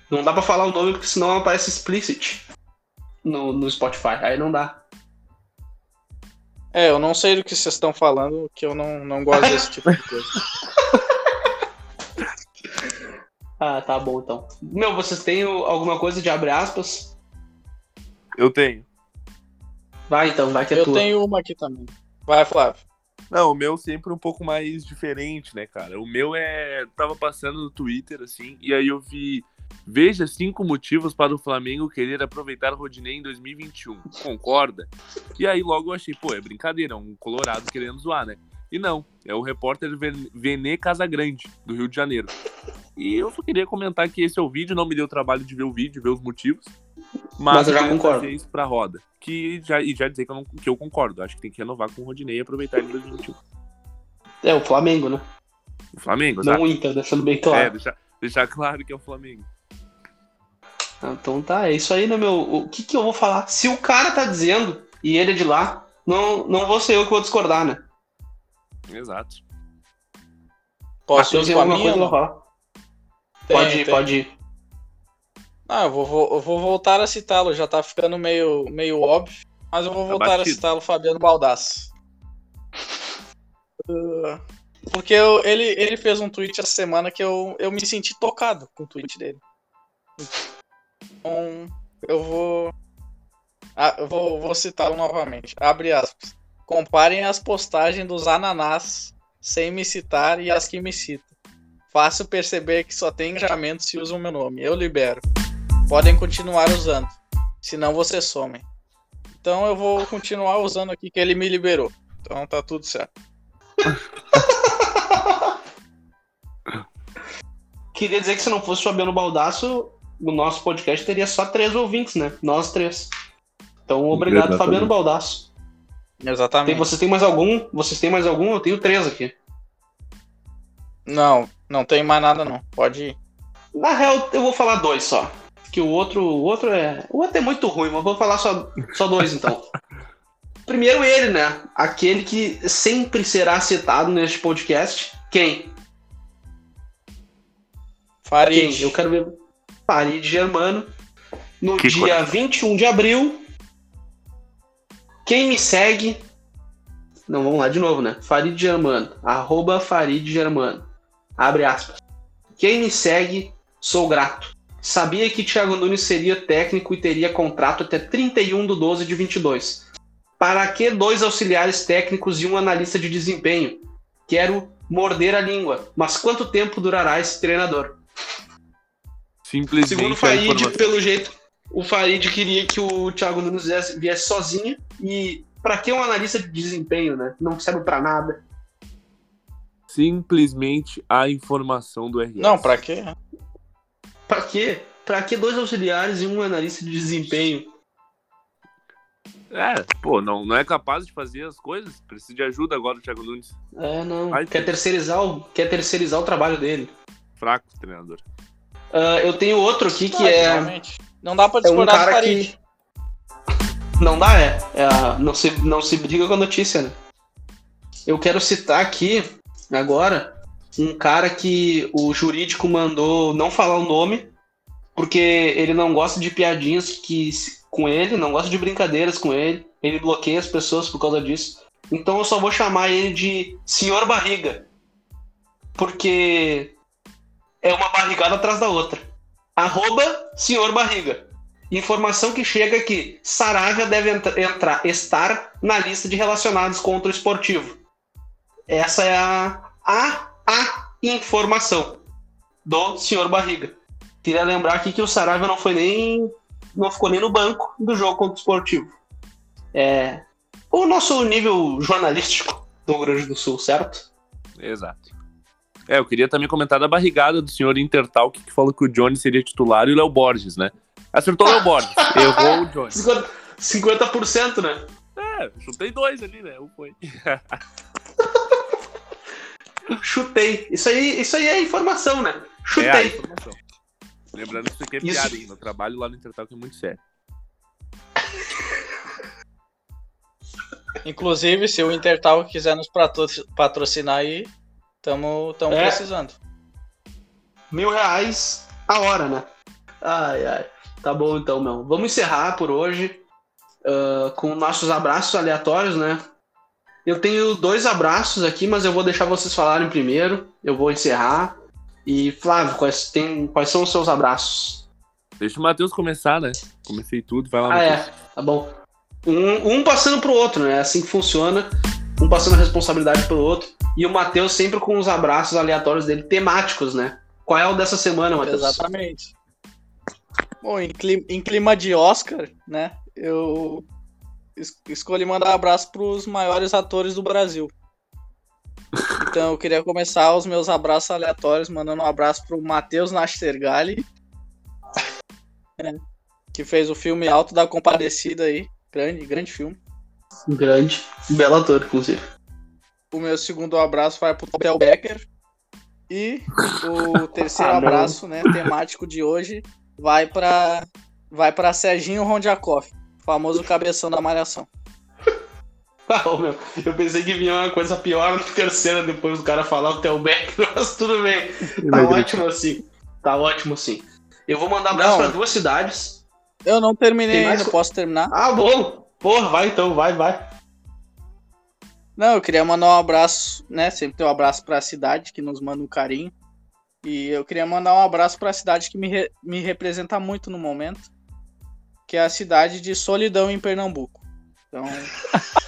[SPEAKER 1] Não dá pra falar o nome porque senão aparece explicit no, no Spotify. Aí não dá.
[SPEAKER 2] É, eu não sei do que vocês estão falando, que eu não, não gosto desse tipo de coisa.
[SPEAKER 1] Ah, tá bom então. Meu, vocês têm alguma coisa de abre aspas?
[SPEAKER 3] Eu tenho.
[SPEAKER 1] Vai então, vai que é
[SPEAKER 2] Eu
[SPEAKER 1] tua.
[SPEAKER 2] tenho uma aqui também. Vai, Flávio.
[SPEAKER 3] Não, o meu sempre um pouco mais diferente, né, cara? O meu é. Tava passando no Twitter, assim, e aí eu vi. Veja cinco motivos para o Flamengo querer aproveitar o Rodinei em 2021. Concorda? E aí logo eu achei, pô, é brincadeira, é um colorado querendo zoar, né? E não, é o repórter Ven- Venê Casagrande, do Rio de Janeiro. E eu só queria comentar que esse é o vídeo, não me deu trabalho de ver o vídeo, ver os motivos. Mas,
[SPEAKER 1] Mas eu já concordo.
[SPEAKER 3] isso pra roda. Que já, e já dizer que eu, não- que eu concordo. Acho que tem que renovar com o Rodinei e aproveitar ele em 2021.
[SPEAKER 1] É o Flamengo, né?
[SPEAKER 3] O Flamengo,
[SPEAKER 1] Não o Inter, deixando bem
[SPEAKER 3] É,
[SPEAKER 1] claro.
[SPEAKER 3] deixar, deixar claro que é o Flamengo.
[SPEAKER 1] Ah, Então tá, é isso aí, né, meu? O que que eu vou falar? Se o cara tá dizendo e ele é de lá, não, não vou ser eu que vou discordar, né?
[SPEAKER 3] Exato.
[SPEAKER 2] Posso
[SPEAKER 1] Matheus
[SPEAKER 2] ir com a
[SPEAKER 1] alguma
[SPEAKER 2] minha?
[SPEAKER 1] coisa falar?
[SPEAKER 2] Tem,
[SPEAKER 1] pode ir,
[SPEAKER 2] tem.
[SPEAKER 1] pode ir.
[SPEAKER 2] Ah, eu vou, vou, eu vou voltar a citá-lo, já tá ficando meio, meio óbvio, mas eu vou
[SPEAKER 3] Tá
[SPEAKER 2] voltar a
[SPEAKER 3] batido.
[SPEAKER 2] citá-lo, Fabiano Baldasso. Uh, porque eu- ele, ele fez um tweet essa semana que eu, eu me senti tocado com o tweet dele. Então, eu vou. Ah, eu vou, vou citá-lo novamente. Abre aspas. Comparem as postagens dos ananás sem me citar e as que me citam. Fácil perceber que só tem engajamento se usam meu nome. Eu libero. Podem continuar usando. Senão vocês somem. Então eu vou continuar usando aqui que ele me liberou. Então tá tudo certo.
[SPEAKER 1] Queria dizer que se não fosse o Fabiano Baldasso, o nosso podcast teria só três ouvintes, né? Nós três. Então, obrigado,
[SPEAKER 3] Exatamente.
[SPEAKER 1] Fabiano Baldasso. Tem,
[SPEAKER 2] Exatamente.
[SPEAKER 1] vocês têm mais algum? Vocês têm mais algum? Eu tenho três aqui.
[SPEAKER 2] Não, não tem mais nada não. Pode ir.
[SPEAKER 1] Na real, eu vou falar dois só. Que o outro, o outro é. O outro é muito ruim, mas vou falar só, só dois então. Primeiro ele, né? Aquele que sempre será citado neste podcast. Quem?
[SPEAKER 2] Farid.
[SPEAKER 1] Quem? Eu quero ver Farid Germano. No
[SPEAKER 3] Que
[SPEAKER 1] dia
[SPEAKER 3] coisa.
[SPEAKER 1] 21 de abril. Quem me segue. Não, vamos lá de novo, né? Farid Germano. Arroba Farid Germano. Abre aspas. Quem me segue, sou grato. Sabia que Thiago Nunes seria técnico e teria contrato até 31 de 12 de 22. Para que dois auxiliares técnicos e um analista de desempenho? Quero morder a língua. Mas quanto tempo durará esse treinador?
[SPEAKER 3] Simplesmente
[SPEAKER 1] Segundo o Farid, pelo jeito, o Farid queria que o Thiago Nunes viesse, viesse sozinho. E pra que um analista de desempenho, né? Não serve pra nada.
[SPEAKER 3] Simplesmente a informação do RS.
[SPEAKER 2] Não, pra quê?
[SPEAKER 1] Pra quê? Pra que dois auxiliares e um analista de desempenho?
[SPEAKER 3] É, pô, não, não é capaz de fazer as coisas? Precisa de ajuda agora o Thiago Nunes.
[SPEAKER 1] É, não.
[SPEAKER 3] Ai,
[SPEAKER 1] quer, terceirizar o, quer terceirizar o trabalho dele.
[SPEAKER 3] Fraco, treinador.
[SPEAKER 1] Ah, eu tenho outro aqui que
[SPEAKER 2] Ah,
[SPEAKER 1] é.
[SPEAKER 2] realmente. Não dá pra
[SPEAKER 1] É um
[SPEAKER 2] discordar do
[SPEAKER 1] cara
[SPEAKER 2] Farid.
[SPEAKER 1] que. Não dá, é. É não, se, não se briga com a notícia, né? Eu quero citar aqui, agora, um cara que o jurídico mandou não falar o nome, porque ele não gosta de piadinhas que, com ele, não gosta de brincadeiras com ele. Ele bloqueia as pessoas por causa disso. Então eu só vou chamar ele de Senhor Barriga. Porque é uma barrigada atrás da outra. Arroba Senhor Barriga. Informação que chega que Saravia deve entra- entrar, estar na lista de relacionados contra o esportivo. Essa é a, a, a informação do senhor Barriga. Queria lembrar aqui que o Saravia não foi nem. não ficou nem no banco do jogo contra o esportivo. É o nosso nível jornalístico do Rio Grande do Sul, certo?
[SPEAKER 3] Exato. É, eu queria também comentar da barrigada do senhor Intertalk, que falou que o Johnny seria titular e o Léo Borges, né? Acertou o Léo Borges, errou o Johnny.
[SPEAKER 1] 50%, 50% né?
[SPEAKER 3] É, chutei dois ali, né? Um foi.
[SPEAKER 1] Chutei. Isso aí, isso aí é informação, né?
[SPEAKER 3] É a
[SPEAKER 1] Chutei.
[SPEAKER 3] informação. Lembrando que isso aqui é
[SPEAKER 1] Isso-
[SPEAKER 3] piada, hein? Meu trabalho lá no Intertalk é muito sério.
[SPEAKER 2] Inclusive, se o Intertal quiser nos patrocinar aí, estamos
[SPEAKER 1] É.
[SPEAKER 2] precisando.
[SPEAKER 1] Mil reais a hora, né? Ai, ai. Tá bom então, meu. Vamos encerrar por hoje ah, com nossos abraços aleatórios, né? Eu tenho dois abraços aqui, mas eu vou deixar vocês falarem primeiro. Eu vou encerrar. E, Flávio, quais, tem, quais são os seus abraços?
[SPEAKER 3] Deixa o Matheus começar, né? Comecei tudo, vai lá,
[SPEAKER 1] Ah,
[SPEAKER 3] Matheus.
[SPEAKER 1] é. Tá bom. Um, um passando pro outro, né? É assim que funciona. Um passando a responsabilidade pro outro. E o Matheus sempre com os abraços aleatórios dele, temáticos, né? Qual é o dessa semana, Matheus?
[SPEAKER 2] Exatamente. Bom, em clima, em clima de Oscar, né? Eu es- escolhi mandar um abraço para os maiores atores do Brasil. Então eu queria começar os meus abraços aleatórios, mandando um abraço pro Matheus Nastergalli, né, que fez o filme Alto da Compadecida aí. Grande, grande filme.
[SPEAKER 1] Grande. Belo ator, inclusive.
[SPEAKER 2] O meu segundo abraço vai pro Tel Becker. E o terceiro
[SPEAKER 1] Ah,
[SPEAKER 2] abraço, né, temático de hoje, vai para vai para Serginho Rondiakoff, famoso cabeção da malhação.
[SPEAKER 1] Ah, eu pensei que vinha uma coisa pior no terceiro depois do cara falar o Beck, mas tudo bem. Tá ótimo assim. Tá ótimo assim. Eu vou mandar abraço pra duas cidades.
[SPEAKER 2] Eu não terminei ainda,
[SPEAKER 1] co-
[SPEAKER 2] posso terminar?
[SPEAKER 1] Ah, bom. Porra, vai então, vai, vai.
[SPEAKER 2] Não, eu queria mandar um abraço, né? Sempre tem um abraço para a cidade que nos manda um carinho. E eu queria mandar um abraço para a cidade que me, re- me representa muito no momento, que é a cidade de Solidão em Pernambuco. Então,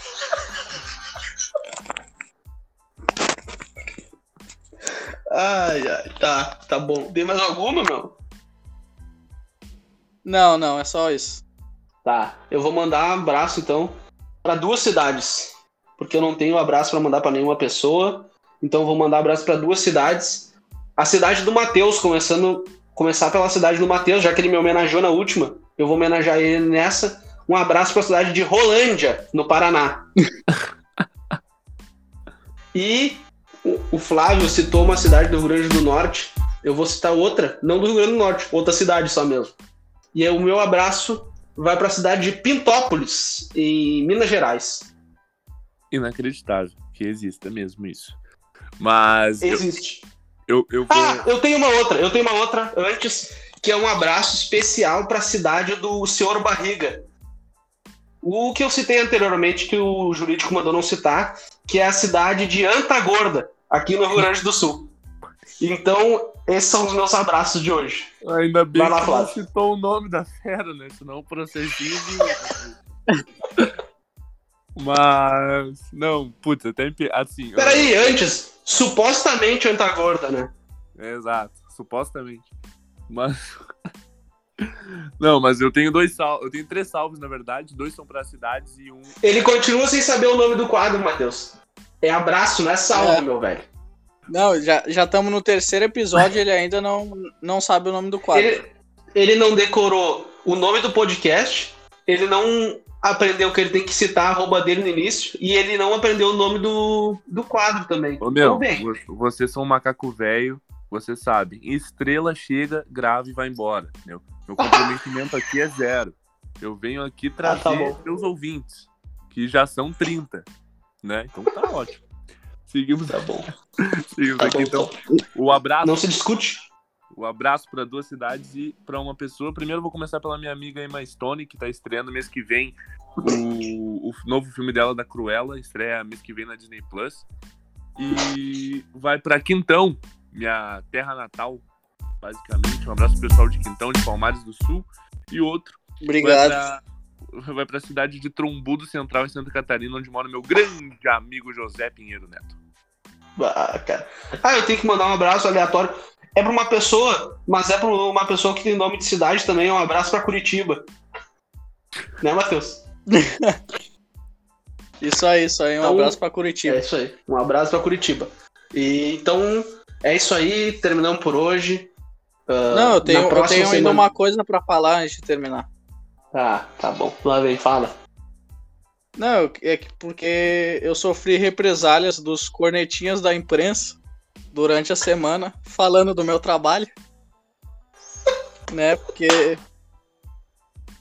[SPEAKER 1] Ai, ai, tá, tá bom. Tem mais alguma, meu?
[SPEAKER 2] não, não, é só isso.
[SPEAKER 1] Tá. Eu vou mandar um abraço então pra duas cidades. Porque eu não tenho abraço pra mandar pra nenhuma pessoa. Então vou mandar abraço pra duas cidades. A cidade do Matheus, começando começar pela cidade do Matheus, já que ele me homenageou na última. Eu vou homenagear ele nessa. Um abraço pra cidade de Rolândia, no Paraná. e o- Flávio citou uma cidade do Rio Grande do Norte. Eu vou citar outra, não do Rio Grande do Norte, outra cidade só mesmo. E aí, o meu abraço vai para a cidade de Pintópolis, em Minas Gerais.
[SPEAKER 3] Inacreditável que exista mesmo isso. Mas eu,
[SPEAKER 1] Existe.
[SPEAKER 3] eu, eu vou.
[SPEAKER 1] Ah, eu tenho uma outra, eu tenho uma outra antes, que é um abraço especial para a cidade do Senhor Barriga. O que eu citei anteriormente, que o jurídico mandou não citar, que é a cidade de Antagorda, aqui no Rio Grande do Sul. Então, esses são os meus abraços de hoje.
[SPEAKER 3] Ainda bem
[SPEAKER 1] lá,
[SPEAKER 3] que
[SPEAKER 1] Flávio.
[SPEAKER 3] citou o nome da fera, né? Senão o processinho vinha. Mas. Não, putz, até empe- assim. eu-
[SPEAKER 1] Peraí, antes, supostamente Antagorda, né?
[SPEAKER 3] Exato, supostamente. Mas. Não, mas eu tenho dois salvos. Eu tenho três salvos, na verdade. Dois são para cidades e um.
[SPEAKER 1] Ele continua sem saber o nome do quadro, Matheus. É abraço, não é salve,
[SPEAKER 2] É.
[SPEAKER 1] meu velho.
[SPEAKER 2] Não, já já estamos no terceiro episódio e ele ainda não, não sabe o nome do quadro.
[SPEAKER 1] Ele, ele não decorou o nome do podcast, ele não aprendeu que ele tem que citar a arroba dele no início, e ele não aprendeu o nome do, do quadro também.
[SPEAKER 3] Ô, meu,
[SPEAKER 1] Então,
[SPEAKER 3] vocês são um macaco velho, vocês sabem. Estrela chega, grava e vai embora. Entendeu? Meu comprometimento aqui é zero. Eu venho aqui trazer
[SPEAKER 1] tá bom.
[SPEAKER 3] meus ouvintes, que já são 30. Né? Então tá ótimo. Seguimos,
[SPEAKER 1] tá bom.
[SPEAKER 3] seguimos
[SPEAKER 1] Tá
[SPEAKER 3] aqui,
[SPEAKER 1] bom,
[SPEAKER 3] então.
[SPEAKER 1] então.
[SPEAKER 3] O abraço
[SPEAKER 1] Não se discute.
[SPEAKER 3] O abraço para duas cidades e para uma pessoa. Primeiro vou começar pela minha amiga Emma Stone, que tá estreando mês que vem o, o novo filme dela da Cruella, estreia mês que vem na Disney Plus. E vai para Quintão, minha terra natal, basicamente. Um abraço pro pessoal de Quintão, de Palmares do Sul. E outro
[SPEAKER 2] Obrigado.
[SPEAKER 3] vai pra, vai pra cidade de Trombudo Central, em Santa Catarina, onde mora meu grande amigo José Pinheiro Neto.
[SPEAKER 1] Ah, cara. Ah, eu tenho que mandar um abraço aleatório. É pra uma pessoa, mas é pra uma pessoa que tem nome de cidade também. Um abraço pra Curitiba. Né, Matheus?
[SPEAKER 2] Isso aí, isso aí. Um
[SPEAKER 1] Então,
[SPEAKER 2] abraço pra
[SPEAKER 1] É
[SPEAKER 2] Curitiba.
[SPEAKER 1] isso aí. Um abraço pra Curitiba. E, então, é isso aí. Terminamos por hoje. Ah,
[SPEAKER 2] Não, eu tenho, eu tenho ainda uma coisa pra falar antes de terminar.
[SPEAKER 1] Ah, tá bom. Lá vem, fala.
[SPEAKER 2] Não, é que porque eu sofri represálias dos cornetinhas da imprensa durante a semana falando do meu trabalho. né? Porque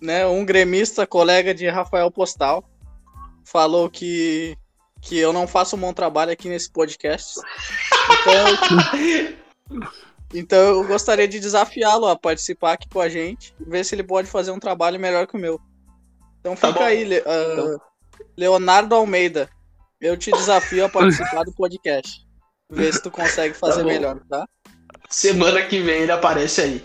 [SPEAKER 2] né, um gremista, colega de Rafael Postal, falou que, que eu não faço um bom trabalho aqui nesse podcast. Então, então eu gostaria de desafiá-lo a participar aqui com a gente, ver se ele pode fazer um trabalho melhor que o meu. Então
[SPEAKER 1] Tá
[SPEAKER 2] fica aí, Le- ah,
[SPEAKER 1] Então.
[SPEAKER 2] Leonardo Almeida. Eu te desafio a participar do podcast. Ver se tu consegue fazer
[SPEAKER 1] bom.
[SPEAKER 2] melhor, tá?
[SPEAKER 1] Semana que vem ele aparece aí.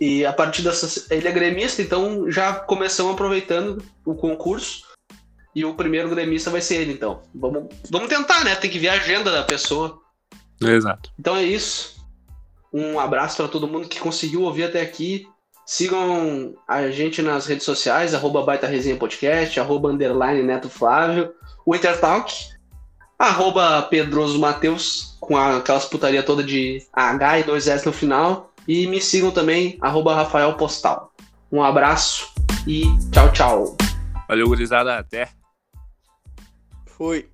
[SPEAKER 1] E a partir dessa. Ele é gremista, então já começamos aproveitando o concurso. E o primeiro gremista vai ser ele, então. Vamos, vamos tentar, né? Tem que ver a agenda da pessoa.
[SPEAKER 3] Exato.
[SPEAKER 1] Então é isso. Um abraço para todo mundo que conseguiu ouvir até aqui. Sigam a gente nas redes sociais, arroba Baita Resenha Podcast, arroba underline Neto Flávio, o Intertalk, arroba Pedroso Mateus, com aquelas putaria toda de H e dois S no final. E me sigam também, arroba Rafael Postal. Um abraço e tchau, tchau.
[SPEAKER 3] Valeu, gurizada. Até.
[SPEAKER 2] Fui.